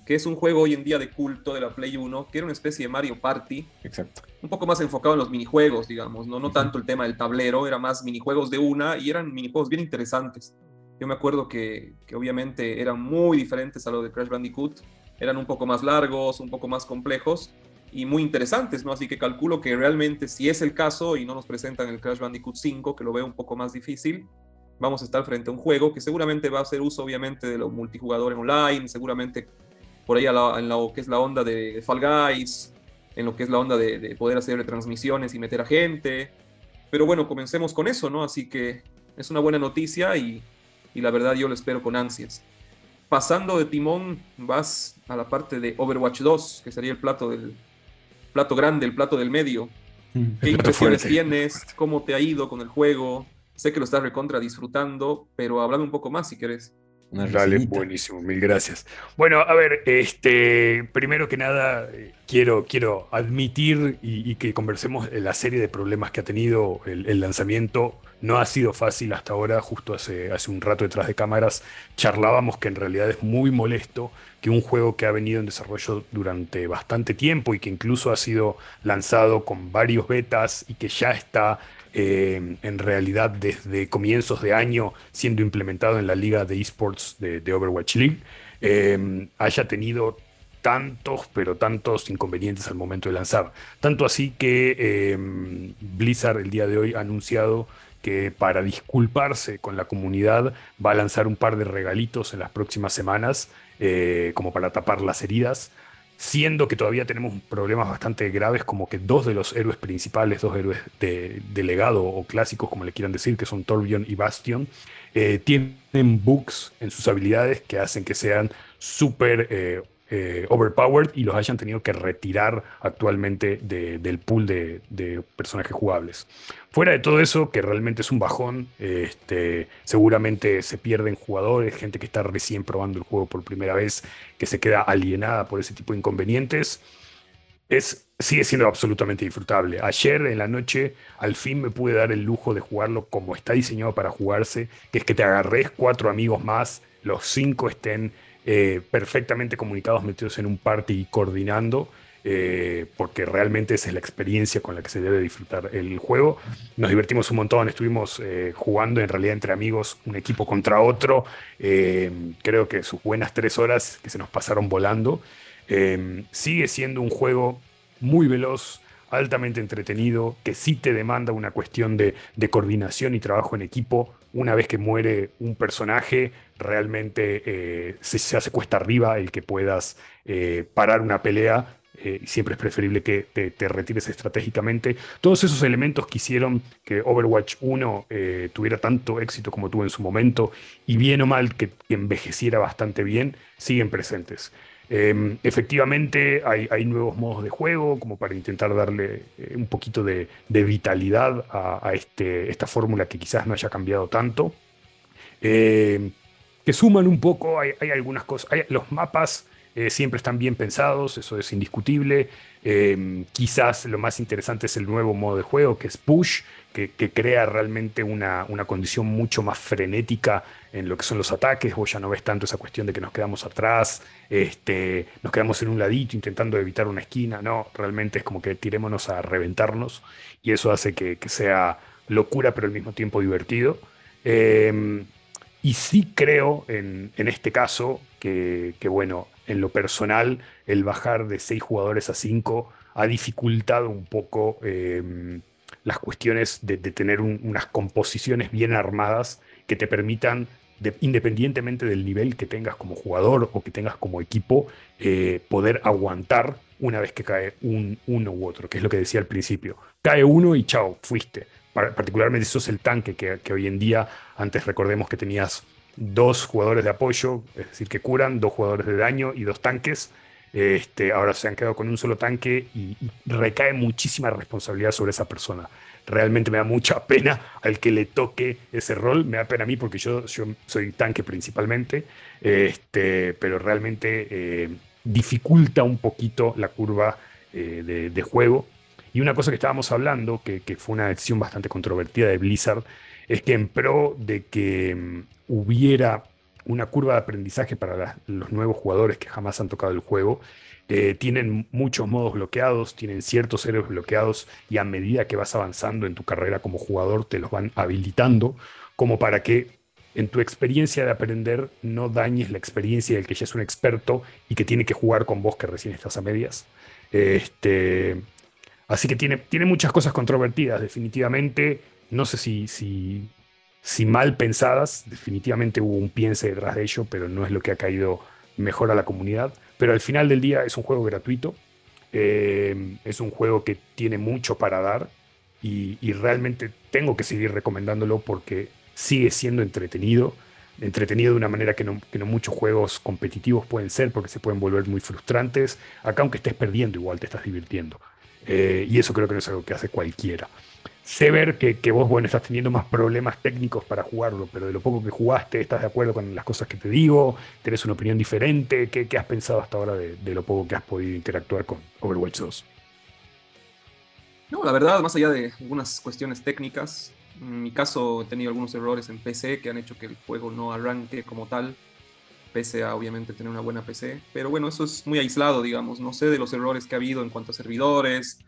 que es un juego hoy en día de culto de la Play 1, que era una especie de Mario Party. Exacto. Un poco más enfocado en los minijuegos, digamos, no, no tanto el tema del tablero, era más minijuegos de una y eran minijuegos bien interesantes. Yo me acuerdo que, que obviamente eran muy diferentes a lo de Crash Bandicoot eran un poco más largos, un poco más complejos y muy interesantes, ¿no? Así que calculo que realmente si es el caso y no nos presentan el Crash Bandicoot 5, que lo veo un poco más difícil, vamos a estar frente a un juego que seguramente va a hacer uso obviamente de los multijugadores online, seguramente por ahí en lo que es la onda de Fall Guys, en lo que es la onda de, poder hacer transmisiones y meter a gente. Pero bueno, comencemos con eso, ¿no? Así que es una buena noticia y, y la verdad yo lo espero con ansias. Pasando de timón, vas a la parte de Overwatch 2, que sería el plato del plato grande, el plato del medio. Mm, ¿Qué impresiones tienes? ¿Cómo te ha ido con el juego? Sé que lo estás recontra disfrutando, pero hablando un poco más si Dale, buenísimo, mil gracias. Bueno, a ver, este, primero que nada, quiero, quiero admitir y, que conversemos la serie de problemas que ha tenido el, lanzamiento. No ha sido fácil hasta ahora, justo hace, hace un rato detrás de cámaras charlábamos que en realidad es muy molesto que un juego que ha venido en desarrollo durante bastante tiempo y que incluso ha sido lanzado con varios betas y que ya está eh, en realidad desde comienzos de año siendo implementado en la liga de esports de, Overwatch League, eh, haya tenido tantos, pero tantos inconvenientes al momento de lanzar. Tanto así que eh, Blizzard el día de hoy ha anunciado que para disculparse con la comunidad va a lanzar un par de regalitos en las próximas semanas como para tapar las heridas siendo que todavía tenemos problemas bastante graves como que dos de los héroes principales, dos héroes de, legado o clásicos, como le quieran decir, que son Torbjorn y Bastion, eh, tienen bugs en sus habilidades que hacen que sean súper eh, eh, overpowered y los hayan tenido que retirar actualmente del pool de, personajes jugables. Fuera de todo eso, que realmente es un bajón, este, seguramente se pierden jugadores, gente que está recién probando el juego por primera vez, que se queda alienada por ese tipo de inconvenientes. Es, sigue siendo absolutamente disfrutable. Ayer en la noche al fin me pude dar el lujo de jugarlo como está diseñado para jugarse, que es que te agarres cuatro amigos más, los cinco estén eh, perfectamente comunicados, metidos en un party y coordinando, eh, porque realmente esa es la experiencia con la que se debe disfrutar el juego. Nos divertimos un montón, estuvimos eh, jugando en realidad entre amigos, un equipo contra otro. creo que sus buenas tres horas que se nos pasaron volando. sigue siendo un juego muy veloz, altamente entretenido, que sí te demanda una cuestión de, coordinación y trabajo en equipo. Una vez que muere un personaje, realmente eh, se, hace cuesta arriba el que puedas eh, parar una pelea. Eh, siempre es preferible que te, retires estratégicamente. Todos esos elementos que hicieron que Overwatch 1 tuviera tanto éxito como tuvo en su momento, y bien o mal que envejeciera bastante bien, siguen presentes. Em, efectivamente hay, nuevos modos de juego como para intentar darle eh, un poquito de, vitalidad a, este, esta fórmula que quizás no haya cambiado tanto. Em, que suman un poco, hay, algunas cosas, los mapas eh, siempre están bien pensados, eso es indiscutible. Em, quizás lo más interesante es el nuevo modo de juego, que es Push, que, crea realmente una, condición mucho más frenética en lo que son los ataques. Vos ya no ves tanto esa cuestión de que nos quedamos atrás, este, nos quedamos en un ladito intentando evitar una esquina. No, realmente es como que tirémonos a reventarnos y eso hace que, sea locura, pero al mismo tiempo divertido. Em, y sí creo en, este caso que, que, bueno, en lo personal, el bajar de seis jugadores a cinco ha dificultado un poco em, las cuestiones de, tener unas composiciones bien armadas que te permitan, independientemente del nivel que tengas como jugador o que tengas como equipo, eh, poder aguantar una vez que cae un, uno u otro, que es lo que decía al principio. Cae uno y chao, fuiste. Particularmente sos el tanque, que, que hoy en día, antes recordemos que tenías dos jugadores de apoyo, es decir, que curan, dos jugadores de daño y dos tanques. Este, ahora se han quedado con un solo tanque y, recae muchísima responsabilidad sobre esa persona. Realmente me da mucha pena al que le toque ese rol. Me da pena a mí porque yo, soy tanque principalmente, este, pero realmente eh, dificulta un poquito la curva eh, de, juego. Y una cosa que estábamos hablando, que, que fue una decisión bastante controvertida de Blizzard, es que en pro de que mm, hubiera una curva de aprendizaje para los nuevos jugadores que jamás han tocado el juego, eh, tienen muchos modos bloqueados, tienen ciertos héroes bloqueados y a medida que vas avanzando en tu carrera como jugador te los van habilitando como para que en tu experiencia de aprender no dañes la experiencia del que ya es un experto y que tiene que jugar con vos que recién estás a medias. Este, así que tiene, tiene muchas cosas controvertidas, definitivamente. No sé si, si, si mal pensadas, definitivamente hubo un piense detrás de ello, pero no es lo que ha caído mejor a la comunidad. Pero al final del día es un juego gratuito, eh, es un juego que tiene mucho para dar y, realmente tengo que seguir recomendándolo porque sigue siendo entretenido, entretenido de una manera que no, muchos juegos competitivos pueden ser porque se pueden volver muy frustrantes. Acá aunque estés perdiendo, igual te estás divirtiendo. Eh, y eso creo que no es algo que hace cualquiera. Sé ver que, vos, bueno, estás teniendo más problemas técnicos para jugarlo, pero de lo poco que jugaste, ¿estás de acuerdo con las cosas que te digo? ¿Tenés una opinión diferente? ¿Qué, has pensado hasta ahora de, de, lo poco que has podido interactuar con Overwatch 2? No, la verdad, más allá de algunas cuestiones técnicas, en mi caso he tenido algunos errores en PC que han hecho que el juego no arranque como tal, pese a obviamente tener una buena PC. Pero bueno, eso es muy aislado, digamos. No sé de los errores que ha habido en cuanto a servidores.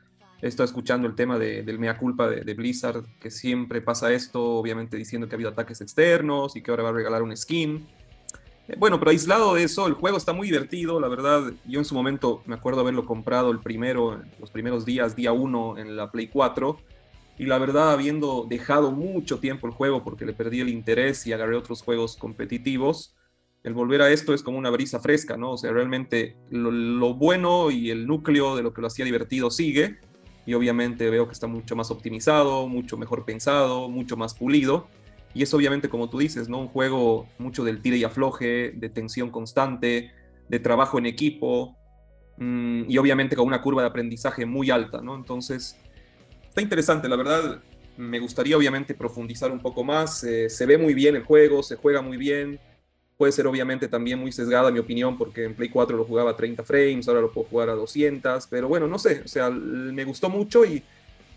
He estado escuchando el tema del mea culpa de, Blizzard, que siempre pasa esto, obviamente diciendo que ha habido ataques externos y que ahora va a regalar un skin. Eh, bueno, pero aislado de eso, el juego está muy divertido, la verdad. Yo en su momento me acuerdo haberlo comprado el primero, los primeros días, día 1 en la Play 4 y la verdad, habiendo dejado mucho tiempo el juego porque le perdí el interés y agarré otros juegos competitivos, el volver a esto es como una brisa fresca, ¿no? O sea, realmente lo, bueno y el núcleo de lo que lo hacía divertido sigue. Y obviamente veo que está mucho más optimizado, mucho mejor pensado, mucho más pulido. Y es obviamente, como tú dices, ¿no? Un juego mucho del tire y afloje, de tensión constante, de trabajo en equipo. Mm, y obviamente con una curva de aprendizaje muy alta, ¿no? Entonces, está interesante, la verdad. Me gustaría obviamente profundizar un poco más. Eh, se ve muy bien el juego, se juega muy bien. Puede ser obviamente también muy sesgada mi opinión porque en Play 4 lo jugaba a 30 frames, ahora lo puedo jugar a 200, pero bueno, no sé, o sea, me gustó mucho y,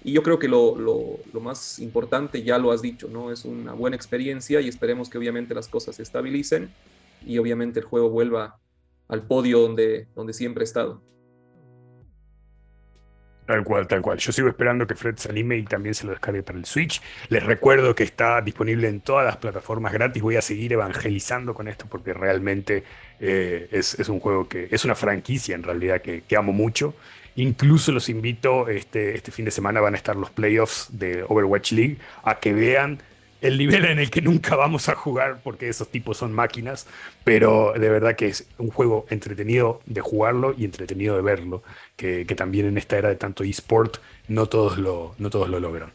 y yo creo que lo, lo, lo, más importante ya lo has dicho, ¿no? Es una buena experiencia y esperemos que obviamente las cosas se estabilicen y obviamente el juego vuelva al podio donde, donde siempre ha estado. Tal cual, tal cual. Yo sigo esperando que Fred se anime y también se lo descargue para el Switch. Les recuerdo que está disponible en todas las plataformas gratis. Voy a seguir evangelizando con esto porque realmente eh, es, un juego que es una franquicia en realidad que, amo mucho. Incluso los invito, este, este fin de semana van a estar los playoffs de Overwatch League, a que vean el nivel en el que nunca vamos a jugar porque esos tipos son máquinas, pero de verdad que es un juego entretenido de jugarlo y entretenido de verlo, que, también en esta era de tanto eSport no todos lo, no todos lo logran.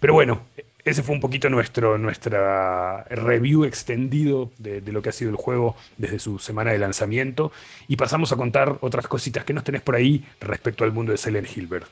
Pero bueno, ese fue un poquito nuestro nuestra review extendido de, de, lo que ha sido el juego desde su semana de lanzamiento y pasamos a contar otras cositas que nos tenés por ahí respecto al mundo de Silent Hilbert.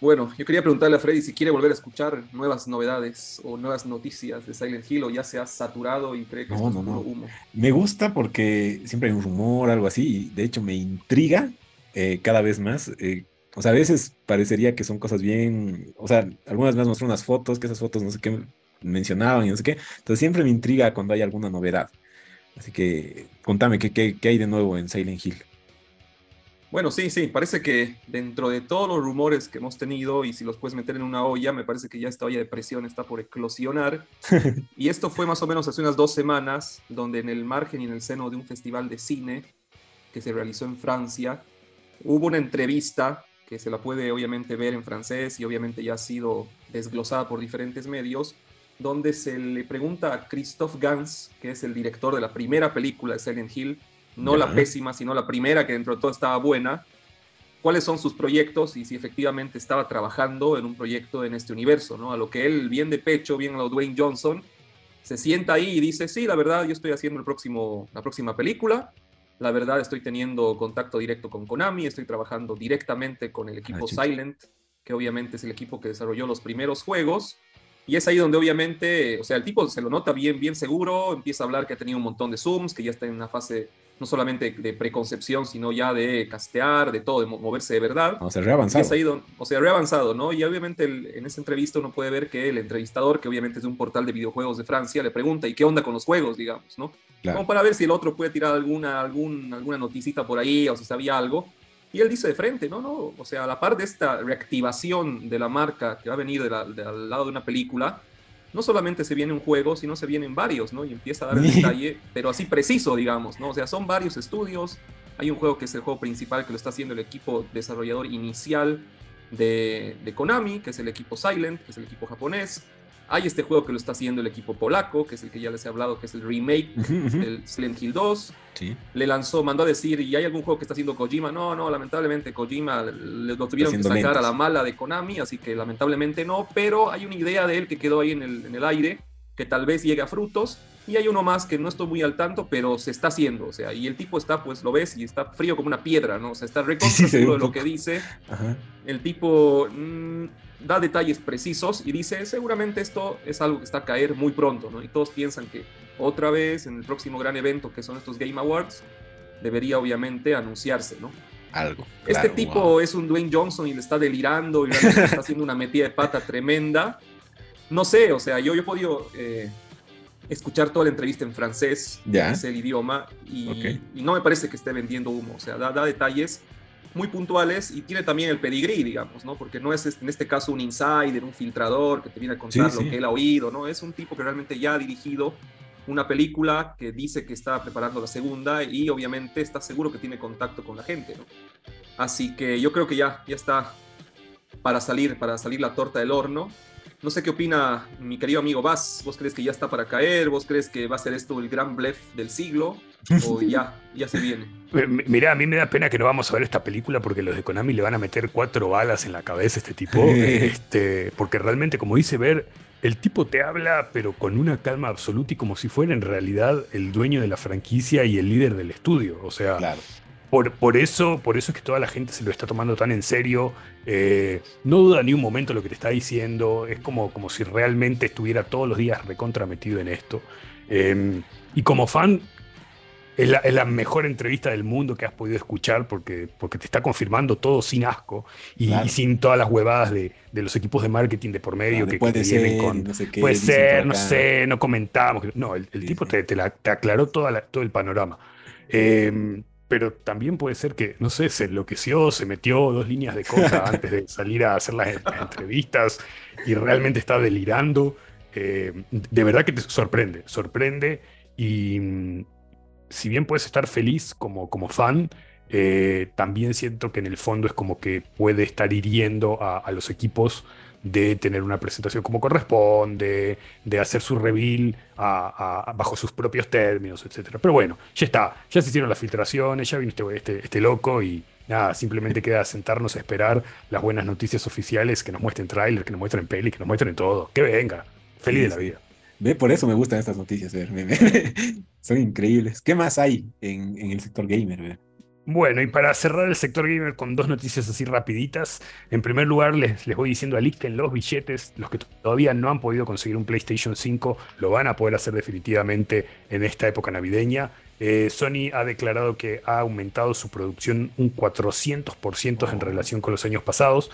Bueno, yo quería preguntarle a Freddy si quiere volver a escuchar nuevas novedades o nuevas noticias de Silent Hill o ya se ha saturado y cree que no, esto no, humo. Me gusta porque siempre hay un rumor, algo así, y de hecho me intriga eh, cada vez más. Eh, o sea, a veces parecería que son cosas bien, o sea, algunas me mostrado unas fotos, que esas fotos no sé qué mencionaban y no sé qué. Entonces siempre me intriga cuando hay alguna novedad. Así que contame, ¿qué, qué, qué hay de nuevo en Silent Hill? Bueno, sí, sí, parece que dentro de todos los rumores que hemos tenido, y si los puedes meter en una olla, me parece que ya esta olla de presión está por eclosionar. y esto fue más o menos hace unas dos semanas, donde en el margen y en el seno de un festival de cine que se realizó en Francia, hubo una entrevista que se la puede obviamente ver en francés y obviamente ya ha sido desglosada por diferentes medios, donde se le pregunta a Christophe Gans, que es el director de la primera película de Silent Hill, no la pésima, sino la primera que dentro de todo estaba buena, cuáles son sus proyectos y si efectivamente estaba trabajando en un proyecto en este universo, ¿no? A lo que él, bien de pecho, bien a lo Dwayne Johnson, se sienta ahí y dice, sí, la verdad, yo estoy haciendo el próximo, la próxima película, la verdad estoy teniendo contacto directo con Konami, estoy trabajando directamente con el equipo ah, Silent, que obviamente es el equipo que desarrolló los primeros juegos, y es ahí donde obviamente, o sea, el tipo se lo nota bien, bien seguro, empieza a hablar que ha tenido un montón de Zooms, que ya está en una fase no solamente de preconcepción, sino ya de castear, de todo, de moverse de verdad. O sea, reavanzado. o sea, reavanzado, ¿no? Y obviamente en esa entrevista uno puede ver que el entrevistador, que obviamente es de un portal de videojuegos de Francia, le pregunta, ¿y qué onda con los juegos, digamos, ¿no? Como para ver si el otro puede tirar alguna, algún, alguna noticita por ahí o si sabía algo. Y él dice de frente, no, no, o sea, a la par de esta reactivación de la marca que va a venir al lado de una película, no solamente se viene un juego, sino se vienen varios, ¿no? Y empieza a dar el detalle, pero así preciso, digamos, ¿no? O sea, son varios estudios. Hay un juego que es el juego principal que lo está haciendo el equipo desarrollador inicial de, de Konami, que es el equipo Silent, que es el equipo japonés. Hay este juego que lo está haciendo el equipo polaco, que es el que ya les he hablado, que es el remake del Silent Hill 2. Sí. Le lanzó, mandó a decir, ¿y hay algún juego que está haciendo Kojima? No, no, lamentablemente Kojima lo tuvieron que sacar a la mala de Konami, así que lamentablemente no, pero hay una idea de él que quedó ahí en el, en el aire, que tal vez llegue a frutos. Y hay uno más que no estoy muy al tanto, pero se está haciendo, o sea, y el tipo está, pues lo ves y está frío como una piedra, ¿no? O sea, está recontra de lo que dice. El tipo... Mm, da detalles precisos y dice, seguramente esto es algo que está a caer muy pronto, ¿no? Y todos piensan que otra vez en el próximo gran evento que son estos Game Awards, debería obviamente anunciarse, ¿no? Algo. este tipo es un Dwayne Johnson y le está delirando y está haciendo una metida de pata tremenda. No sé, o sea, yo, yo he podido eh, escuchar toda la entrevista en francés, ¿Ya? es el idioma, y, y, no me parece que esté vendiendo humo, o sea, da, da detalles muy puntuales y tiene también el pedigrí, digamos, ¿no? Porque no es este, en este caso un insider, un filtrador que te viene a contar lo que él ha oído, ¿no? Es un tipo que realmente ya ha dirigido una película que dice que está preparando la segunda y obviamente está seguro que tiene contacto con la gente, ¿no? Así que yo creo que ya, ya está para salir, para salir la torta del horno. No sé qué opina mi querido amigo Vaz. ¿Vos crees que ya está para caer? ¿Vos crees que va a ser esto el gran blef del siglo? ¿O ya, ya se viene? Mira, a mí me da pena que no vamos a ver esta película porque los de Konami le van a meter cuatro balas en la cabeza a este tipo. este, porque realmente, como dice Ver, el tipo te habla, pero con una calma absoluta y como si fuera en realidad el dueño de la franquicia y el líder del estudio. O sea, por, por, eso, por eso es que toda la gente se lo está tomando tan en serio. Eh, no duda ni un momento lo que te está diciendo. Es como, como si realmente estuviera todos los días recontrametido en esto. Em, y como fan, es la, mejor entrevista del mundo que has podido escuchar porque, porque te está confirmando todo sin asco y, sin todas las huevadas de, los equipos de marketing de por medio que, puede ser, con. puede ser, no sé, no comentamos. No, el, tipo te, te, aclaró toda todo el panorama. Em, pero también puede ser que, no sé, se enloqueció, se metió dos líneas de coca antes de salir a hacer las, entrevistas y realmente está delirando. Em, de verdad que te sorprende, sorprende y si bien puedes estar feliz como, como fan, eh, también siento que en el fondo es como que puede estar hiriendo a, los equipos de tener una presentación como corresponde, de hacer su reveal bajo sus propios términos, etc. Pero bueno, ya está, ya se hicieron las filtraciones, ya vino este, este, este loco y nada, simplemente queda sentarnos a esperar las buenas noticias oficiales que nos muestren trailer, que nos muestren peli, que nos muestren todo. Que venga, feliz de la vida. Ve, por eso me gustan estas noticias, son increíbles. ¿Qué más hay en, el sector gamer? Bueno, y para cerrar el sector gamer con dos noticias así rapiditas, en primer lugar les, les voy diciendo en los billetes, los que todavía no han podido conseguir un PlayStation 5 lo van a poder hacer definitivamente en esta época navideña. Eh, Sony ha declarado que ha aumentado su producción un 400% en relación con los años pasados,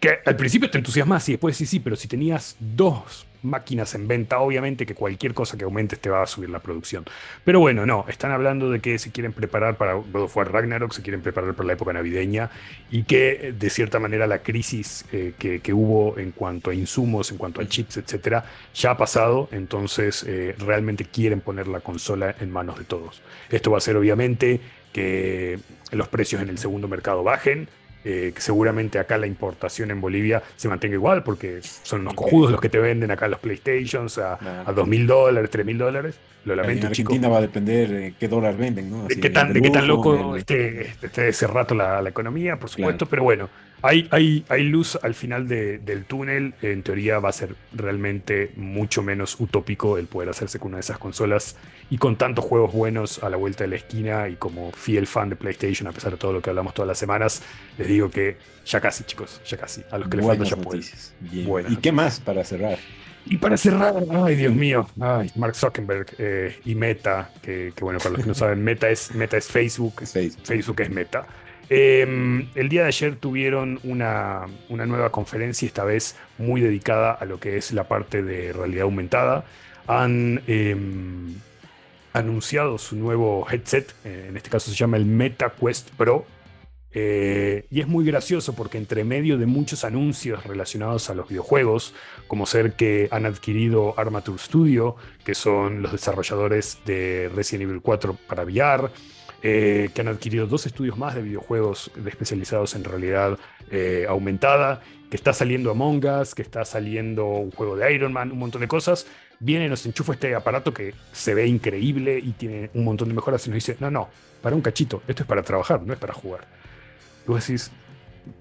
que al principio te entusiasmas y después sí, sí, pero si tenías dos máquinas en venta, obviamente que cualquier cosa que aumentes te va a subir la producción. Pero bueno, no, están hablando de que se quieren preparar para God of War Ragnarok, se quieren preparar para la época navideña y que de cierta manera la crisis eh, que, hubo en cuanto a insumos, en cuanto a chips, etcétera, ya ha pasado, entonces eh, realmente quieren poner la consola en manos de todos. Esto va a ser obviamente que los precios en el segundo mercado bajen, eh, que seguramente acá la importación en Bolivia se mantenga igual, porque son los cojudos los que te venden acá los PlayStations a, dos mil dólares, tres mil dólares. Lo lamento, en Argentina va a depender de qué dólar venden, ¿no? de, qué tan, de, qué tan, loco esté, ese rato la, la economía, por supuesto, pero bueno, hay, hay, hay luz al final del túnel. En teoría va a ser realmente mucho menos utópico el poder hacerse con una de esas consolas y con tantos juegos buenos a la vuelta de la esquina. Y como fiel fan de PlayStation, a pesar de todo lo que hablamos todas las semanas, les digo que ya casi, chicos, ya casi. A los que les falta ya pueden. ¿Y qué más para cerrar? Y para cerrar, ay Dios mío, ay, Mark Zuckerberg eh, y Meta, que, bueno, para los que no saben, Meta es, Meta es Facebook, Facebook, Facebook es Meta. Em, el día de ayer tuvieron una, nueva conferencia, esta vez muy dedicada a lo que es la parte de realidad aumentada. Han em, anunciado su nuevo headset, eh, en este caso se llama el Meta Quest Pro. Eh, y es muy gracioso porque entre medio de muchos anuncios relacionados a los videojuegos, como ser que han adquirido Armature Studio, que son los desarrolladores de Resident Evil 4 para VR, eh, que han adquirido dos estudios más de videojuegos especializados en realidad eh, aumentada, que está saliendo Among Us, que está saliendo un juego de Iron Man, un montón de cosas. Viene y nos enchufa este aparato que se ve increíble y tiene un montón de mejoras y nos dice, no, no, para un cachito, esto es para trabajar, no es para jugar. Y vos decís,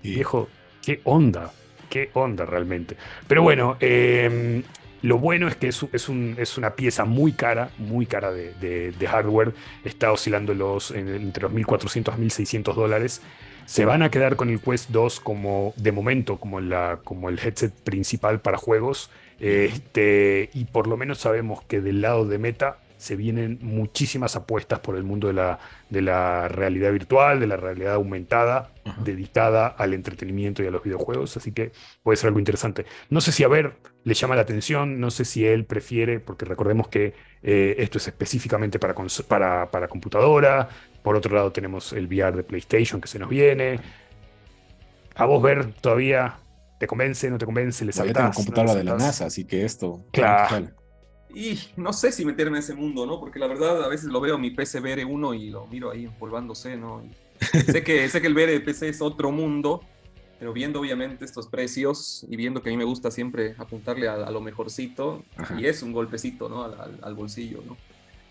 viejo, qué onda, qué onda realmente. Pero bueno, em, lo bueno es que es, es, una pieza muy cara, muy cara de, hardware. Está oscilando los, entre los 1.400 a 1.600 dólares. Se van a quedar con el Quest 2 como, de momento, como, la, como el headset principal para juegos. Este, y por lo menos sabemos que del lado de Meta se vienen muchísimas apuestas por el mundo de la, de la realidad virtual, de la realidad aumentada, dedicada al entretenimiento y a los videojuegos, así que puede ser algo interesante. No sé si a ver le llama la atención, no sé si él prefiere, porque recordemos que eh, esto es específicamente para, para, para computadora, por otro lado tenemos el VR de PlayStation que se nos viene. A vos ver todavía te convence, no te convence, le saltás. computadora de la NASA, así que esto. Claro. Y no sé si meterme en ese mundo, ¿no? Porque la verdad a veces lo veo mi PC VR1 y lo miro ahí empolvándose, ¿no? sé, que, sé que el VR PC es otro mundo, pero viendo obviamente estos precios y viendo que a mí me gusta siempre apuntarle a, lo mejorcito, y es un golpecito, ¿no? Al, bolsillo, ¿no?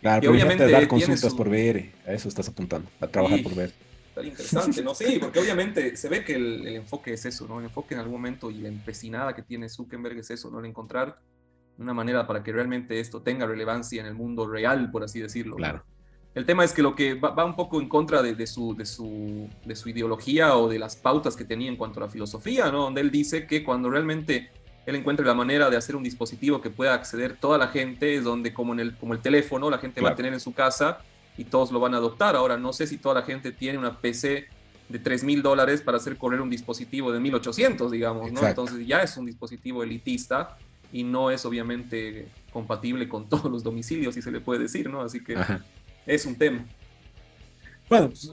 Claro, y obviamente dar consultas por VR, a eso estás apuntando, a trabajar por VR. Está interesante, ¿no? Sí, porque obviamente se ve que el, el, enfoque es eso, ¿no? El enfoque en algún momento y la empecinada que tiene Zuckerberg es eso, ¿no? El encontrar una manera para que realmente esto tenga relevancia en el mundo real, por así decirlo. Claro. El tema es que lo que va, un poco en contra de, su, de, su, de su ideología o de las pautas que tenía en cuanto a la filosofía, ¿no? Donde él dice que cuando realmente él encuentre la manera de hacer un dispositivo que pueda acceder toda la gente, es donde como, en el, como el teléfono, la gente va a tener en su casa y todos lo van a adoptar. Ahora, no sé si toda la gente tiene una PC de 3 mil dólares para hacer correr un dispositivo de 1800, digamos, ¿no? Entonces ya es un dispositivo elitista y no es obviamente compatible con todos los domicilios, si se le puede decir, ¿no? Así que es un tema. Bueno, pues,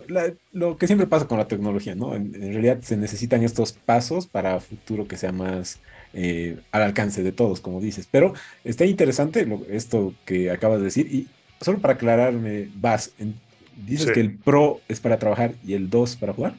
lo que siempre pasa con la tecnología, ¿no? En, realidad se necesitan estos pasos para futuro que sea más eh, al alcance de todos, como dices. Pero está interesante esto que acabas de decir. Y solo para aclararme, Vas, dices que el Pro es para trabajar y el 2 para jugar.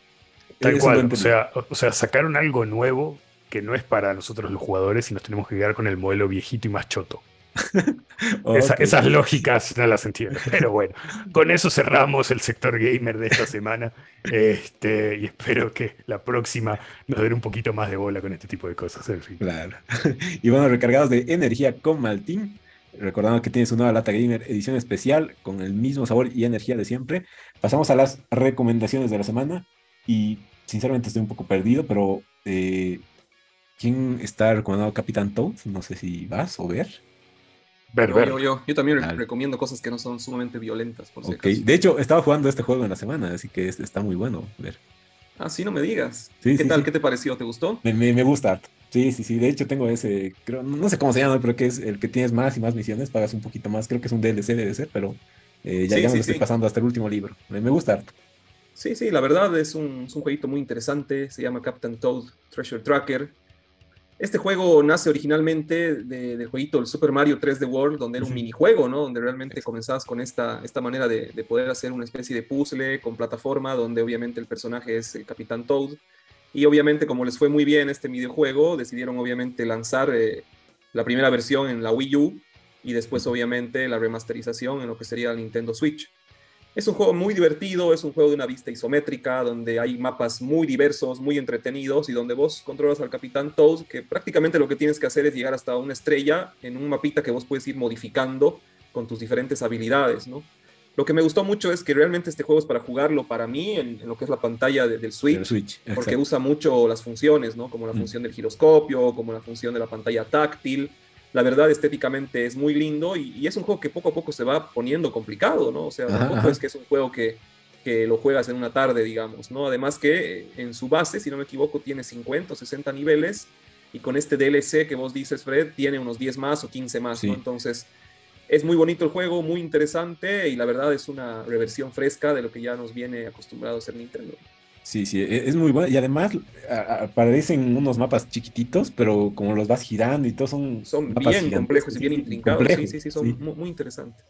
Tal cual, o sea, o sea, sacaron algo nuevo que no es para nosotros los jugadores y nos tenemos que quedar con el modelo viejito y más choto. esas lógicas no las entiendo. Pero bueno, con eso cerramos el sector gamer de esta semana. Este, y espero que la próxima nos dé un poquito más de bola con este tipo de cosas. En fin. Claro. Y bueno, recargados de energía con Maltín. Recordando que tienes una nueva lata gamer edición especial con el mismo sabor y energía de siempre. Pasamos a las recomendaciones de la semana. Y sinceramente estoy un poco perdido, pero eh, ¿Quién está recomendado Capitán Toad? No sé si vas o ver. Ver, yo, ver. Yo, yo, también recomiendo cosas que no son sumamente violentas, por si De hecho, estaba jugando este juego en la semana, así que está muy bueno ver. Ah, sí, no me digas. ¿Qué tal? ¿Qué te pareció? ¿Te gustó? Me, me, gusta. Sí, sí, sí. De hecho, tengo ese, creo, no sé cómo se llama, pero que es el que tienes más y más misiones, pagas un poquito más. Creo que es un DLC, debe ser, pero eh, ya, ya me estoy pasando hasta el último libro. Me, gusta harto. Sí, sí, la verdad es un, es un jueguito muy interesante. Se llama Captain Toad Treasure Tracker. Este juego nace originalmente del jueguito el Super Mario 3D World, donde era un minijuego, ¿no? Donde realmente comenzabas con esta, esta manera de, poder hacer una especie de puzzle con plataforma, donde obviamente el personaje es el Capitán Toad. Y obviamente, como les fue muy bien este videojuego, decidieron obviamente lanzar eh, la primera versión en la Wii U y después obviamente la remasterización en lo que sería el Nintendo Switch. Es un juego muy divertido, es un juego de una vista isométrica, donde hay mapas muy diversos, muy entretenidos y donde vos controlas al Capitán Toad, que prácticamente lo que tienes que hacer es llegar hasta una estrella en un mapita que vos puedes ir modificando con tus diferentes habilidades, ¿no? Lo que me gustó mucho es que realmente este juego es para jugarlo para mí en, lo que es la pantalla del Switch, porque usa mucho las funciones, ¿no? Como la mm. función del giroscopio, como la función de la pantalla táctil, la verdad estéticamente es muy lindo y, es un juego que poco a poco se va poniendo complicado, ¿no? O sea, tampoco es que es un juego que, que, lo juegas en una tarde, digamos, ¿no? Además que en su base, si no me equivoco, tiene 50 o 60 niveles y con este DLC que vos dices, Fred, tiene unos 10 más o 15 más, ¿no? Entonces, es muy bonito el juego, muy interesante y la verdad es una reversión fresca de lo que ya nos viene acostumbrado a ser Nintendo. Sí, sí, e, es muy bueno. Y además aparecen unos mapas chiquititos, pero como los vas girando y todo son. Son bien complejos y bien intrincados. Sí, sí, sí, son Muy, interesantes.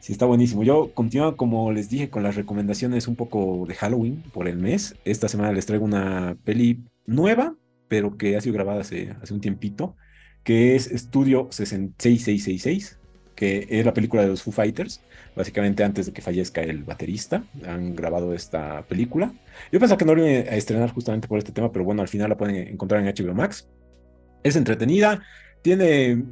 Sí, está buenísimo. Yo continúo, como les dije, con las recomendaciones un poco de Halloween por el mes. Esta semana les traigo una peli nueva, pero que ha sido grabada hace, hace un tiempito, que es Estudio 6666, que es la película de los Foo Fighters básicamente antes de que fallezca el baterista. Han grabado esta película. Yo pensaba que no lo iban a estrenar justamente por este tema, pero bueno, al final la pueden encontrar en HBO Max. Es entretenida, tiene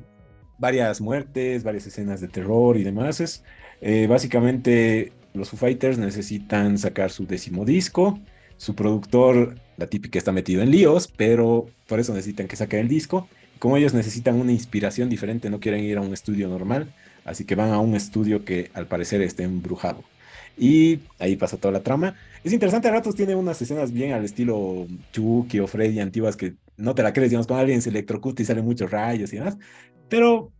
varias muertes, varias escenas de terror y demás. Es, eh, básicamente los Foo Fighters necesitan sacar su décimo disco. Su productor, la típica, está metido en líos, pero por eso necesitan que saquen el disco. Como ellos necesitan una inspiración diferente, no quieren ir a un estudio normal, Así que van a un estudio que al parecer está embrujado. Y ahí pasa toda la trama. Es interesante, a ratos tiene unas escenas bien al estilo Chucky o Freddy antiguas que no te la crees, digamos, cuando alguien se electrocuta y sale muchos rayos y demás. Pero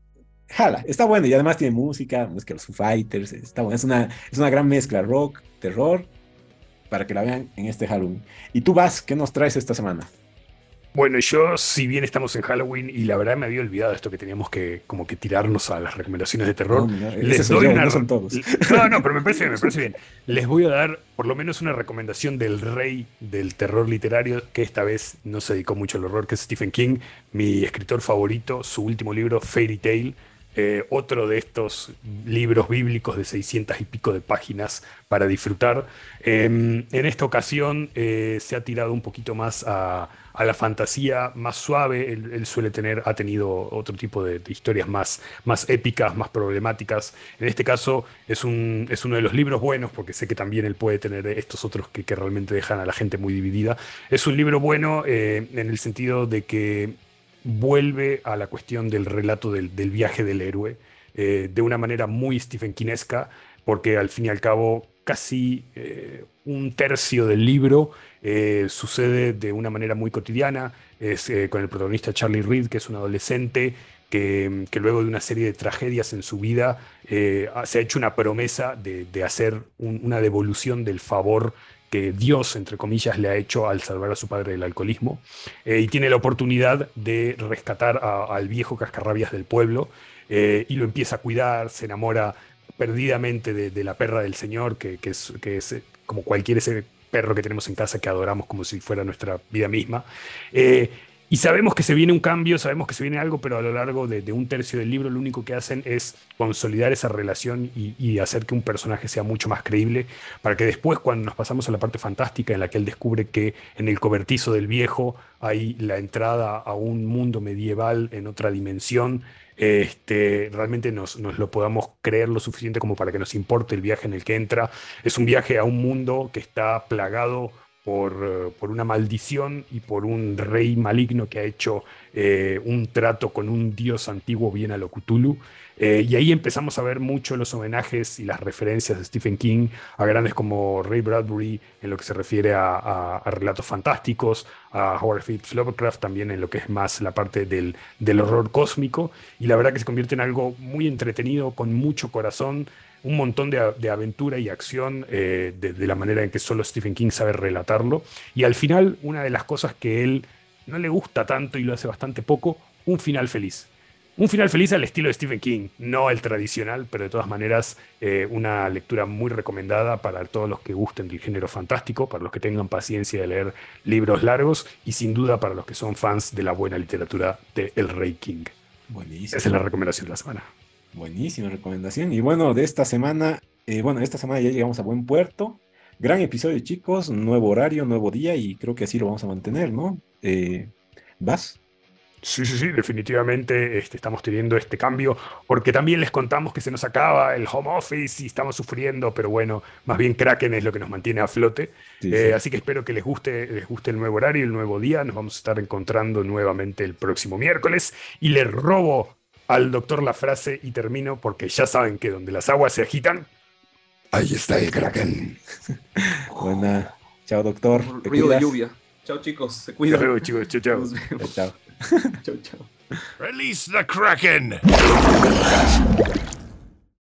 jala, está bueno y además tiene música, música de los Foo Fighters, está bueno. Es una, es una gran mezcla rock, terror, para que la vean en este Halloween. Y tú vas, ¿qué nos traes esta semana? Bueno, yo, si bien estamos en Halloween y la verdad me había olvidado esto que teníamos que como que tirarnos a las recomendaciones de terror, les doy una. No, todos. no, no, pero me parece bien, me parece bien. Les voy a dar por lo menos una recomendación del rey del terror literario, que esta vez no se dedicó mucho al horror, que es Stephen King, mi escritor favorito, su último libro, Fairy Tale. Eh, otro de estos libros bíblicos de 600 y pico de páginas para disfrutar. Em, en esta ocasión eh, se ha tirado un poquito más a la fantasía más suave. Él, suele tener, ha tenido otro tipo de, historias más, más épicas, más problemáticas. En este caso es, un, es uno de los libros buenos, porque sé que también él puede tener estos otros que, realmente dejan a la gente muy dividida. Es un libro bueno eh, en el sentido de que vuelve a la cuestión del relato del, viaje del héroe eh, de una manera muy Stephen Kinesca, porque al fin y al cabo casi eh, un tercio del libro eh, sucede de una manera muy cotidiana, es con el protagonista Charlie Reed, que es un adolescente que, luego de una serie de tragedias en su vida se ha hecho una promesa de, hacer una devolución del favor que Dios, entre comillas, le ha hecho al salvar a su padre del alcoholismo, y tiene la oportunidad de rescatar al viejo cascarrabias del pueblo, y lo empieza a cuidar, se enamora perdidamente de, la perra del Señor, que, es, que es como cualquier ese perro que tenemos en casa que adoramos como si fuera nuestra vida misma. Eh, y sabemos que se viene un cambio, sabemos que se viene algo, pero a lo largo de, un tercio del libro lo único que hacen es consolidar esa relación y, hacer que un personaje sea mucho más creíble, para que después cuando nos pasamos a la parte fantástica en la que él descubre que en el cobertizo del viejo hay la entrada a un mundo medieval en otra dimensión, este, realmente nos, nos, lo podamos creer lo suficiente como para que nos importe el viaje en el que entra. Es un viaje a un mundo que está plagado por, eh, por una maldición y por un rey maligno que ha hecho eh, un trato con un dios antiguo bien a lo Cthulhu. Eh, y ahí empezamos a ver mucho los homenajes y las referencias de Stephen King a grandes como Ray Bradbury en lo que se refiere a, relatos fantásticos, a Howard Phillips Lovecraft también en lo que es más la parte del, del horror cósmico. Y la verdad que se convierte en algo muy entretenido, con mucho corazón, un montón de, aventura y acción eh, de, de, la manera en que solo Stephen King sabe relatarlo. Y al final, una de las cosas que él no le gusta tanto y lo hace bastante poco, un final feliz. Un final feliz al estilo de Stephen King, no el tradicional, pero de todas maneras eh, una lectura muy recomendada para todos los que gusten del género fantástico, para los que tengan paciencia de leer libros largos y sin duda para los que son fans de la buena literatura de El Rey King. Buenísimo. Esa es la recomendación de la semana. Buenísima recomendación. Y bueno, de esta semana, eh, bueno, esta semana ya llegamos a buen puerto. Gran episodio, chicos. Nuevo horario, nuevo día y creo que así lo vamos a mantener, ¿no? Eh, ¿Vas? Sí, sí, sí, definitivamente este, estamos teniendo este cambio, porque también les contamos que se nos acaba el home office y estamos sufriendo, pero bueno, más bien Kraken es lo que nos mantiene a flote. Eh, así que espero que les guste, les guste el nuevo horario, el nuevo día. Nos vamos a estar encontrando nuevamente el próximo miércoles y le robo al doctor la frase y termino porque ya saben que donde las aguas se agitan, ahí está el Kraken. Buena. Chao, doctor. Río de lluvia. Chao, chicos. Se cuidan. Chao, chicos. Chao, chao. Chao. chao, chao. Release the Kraken!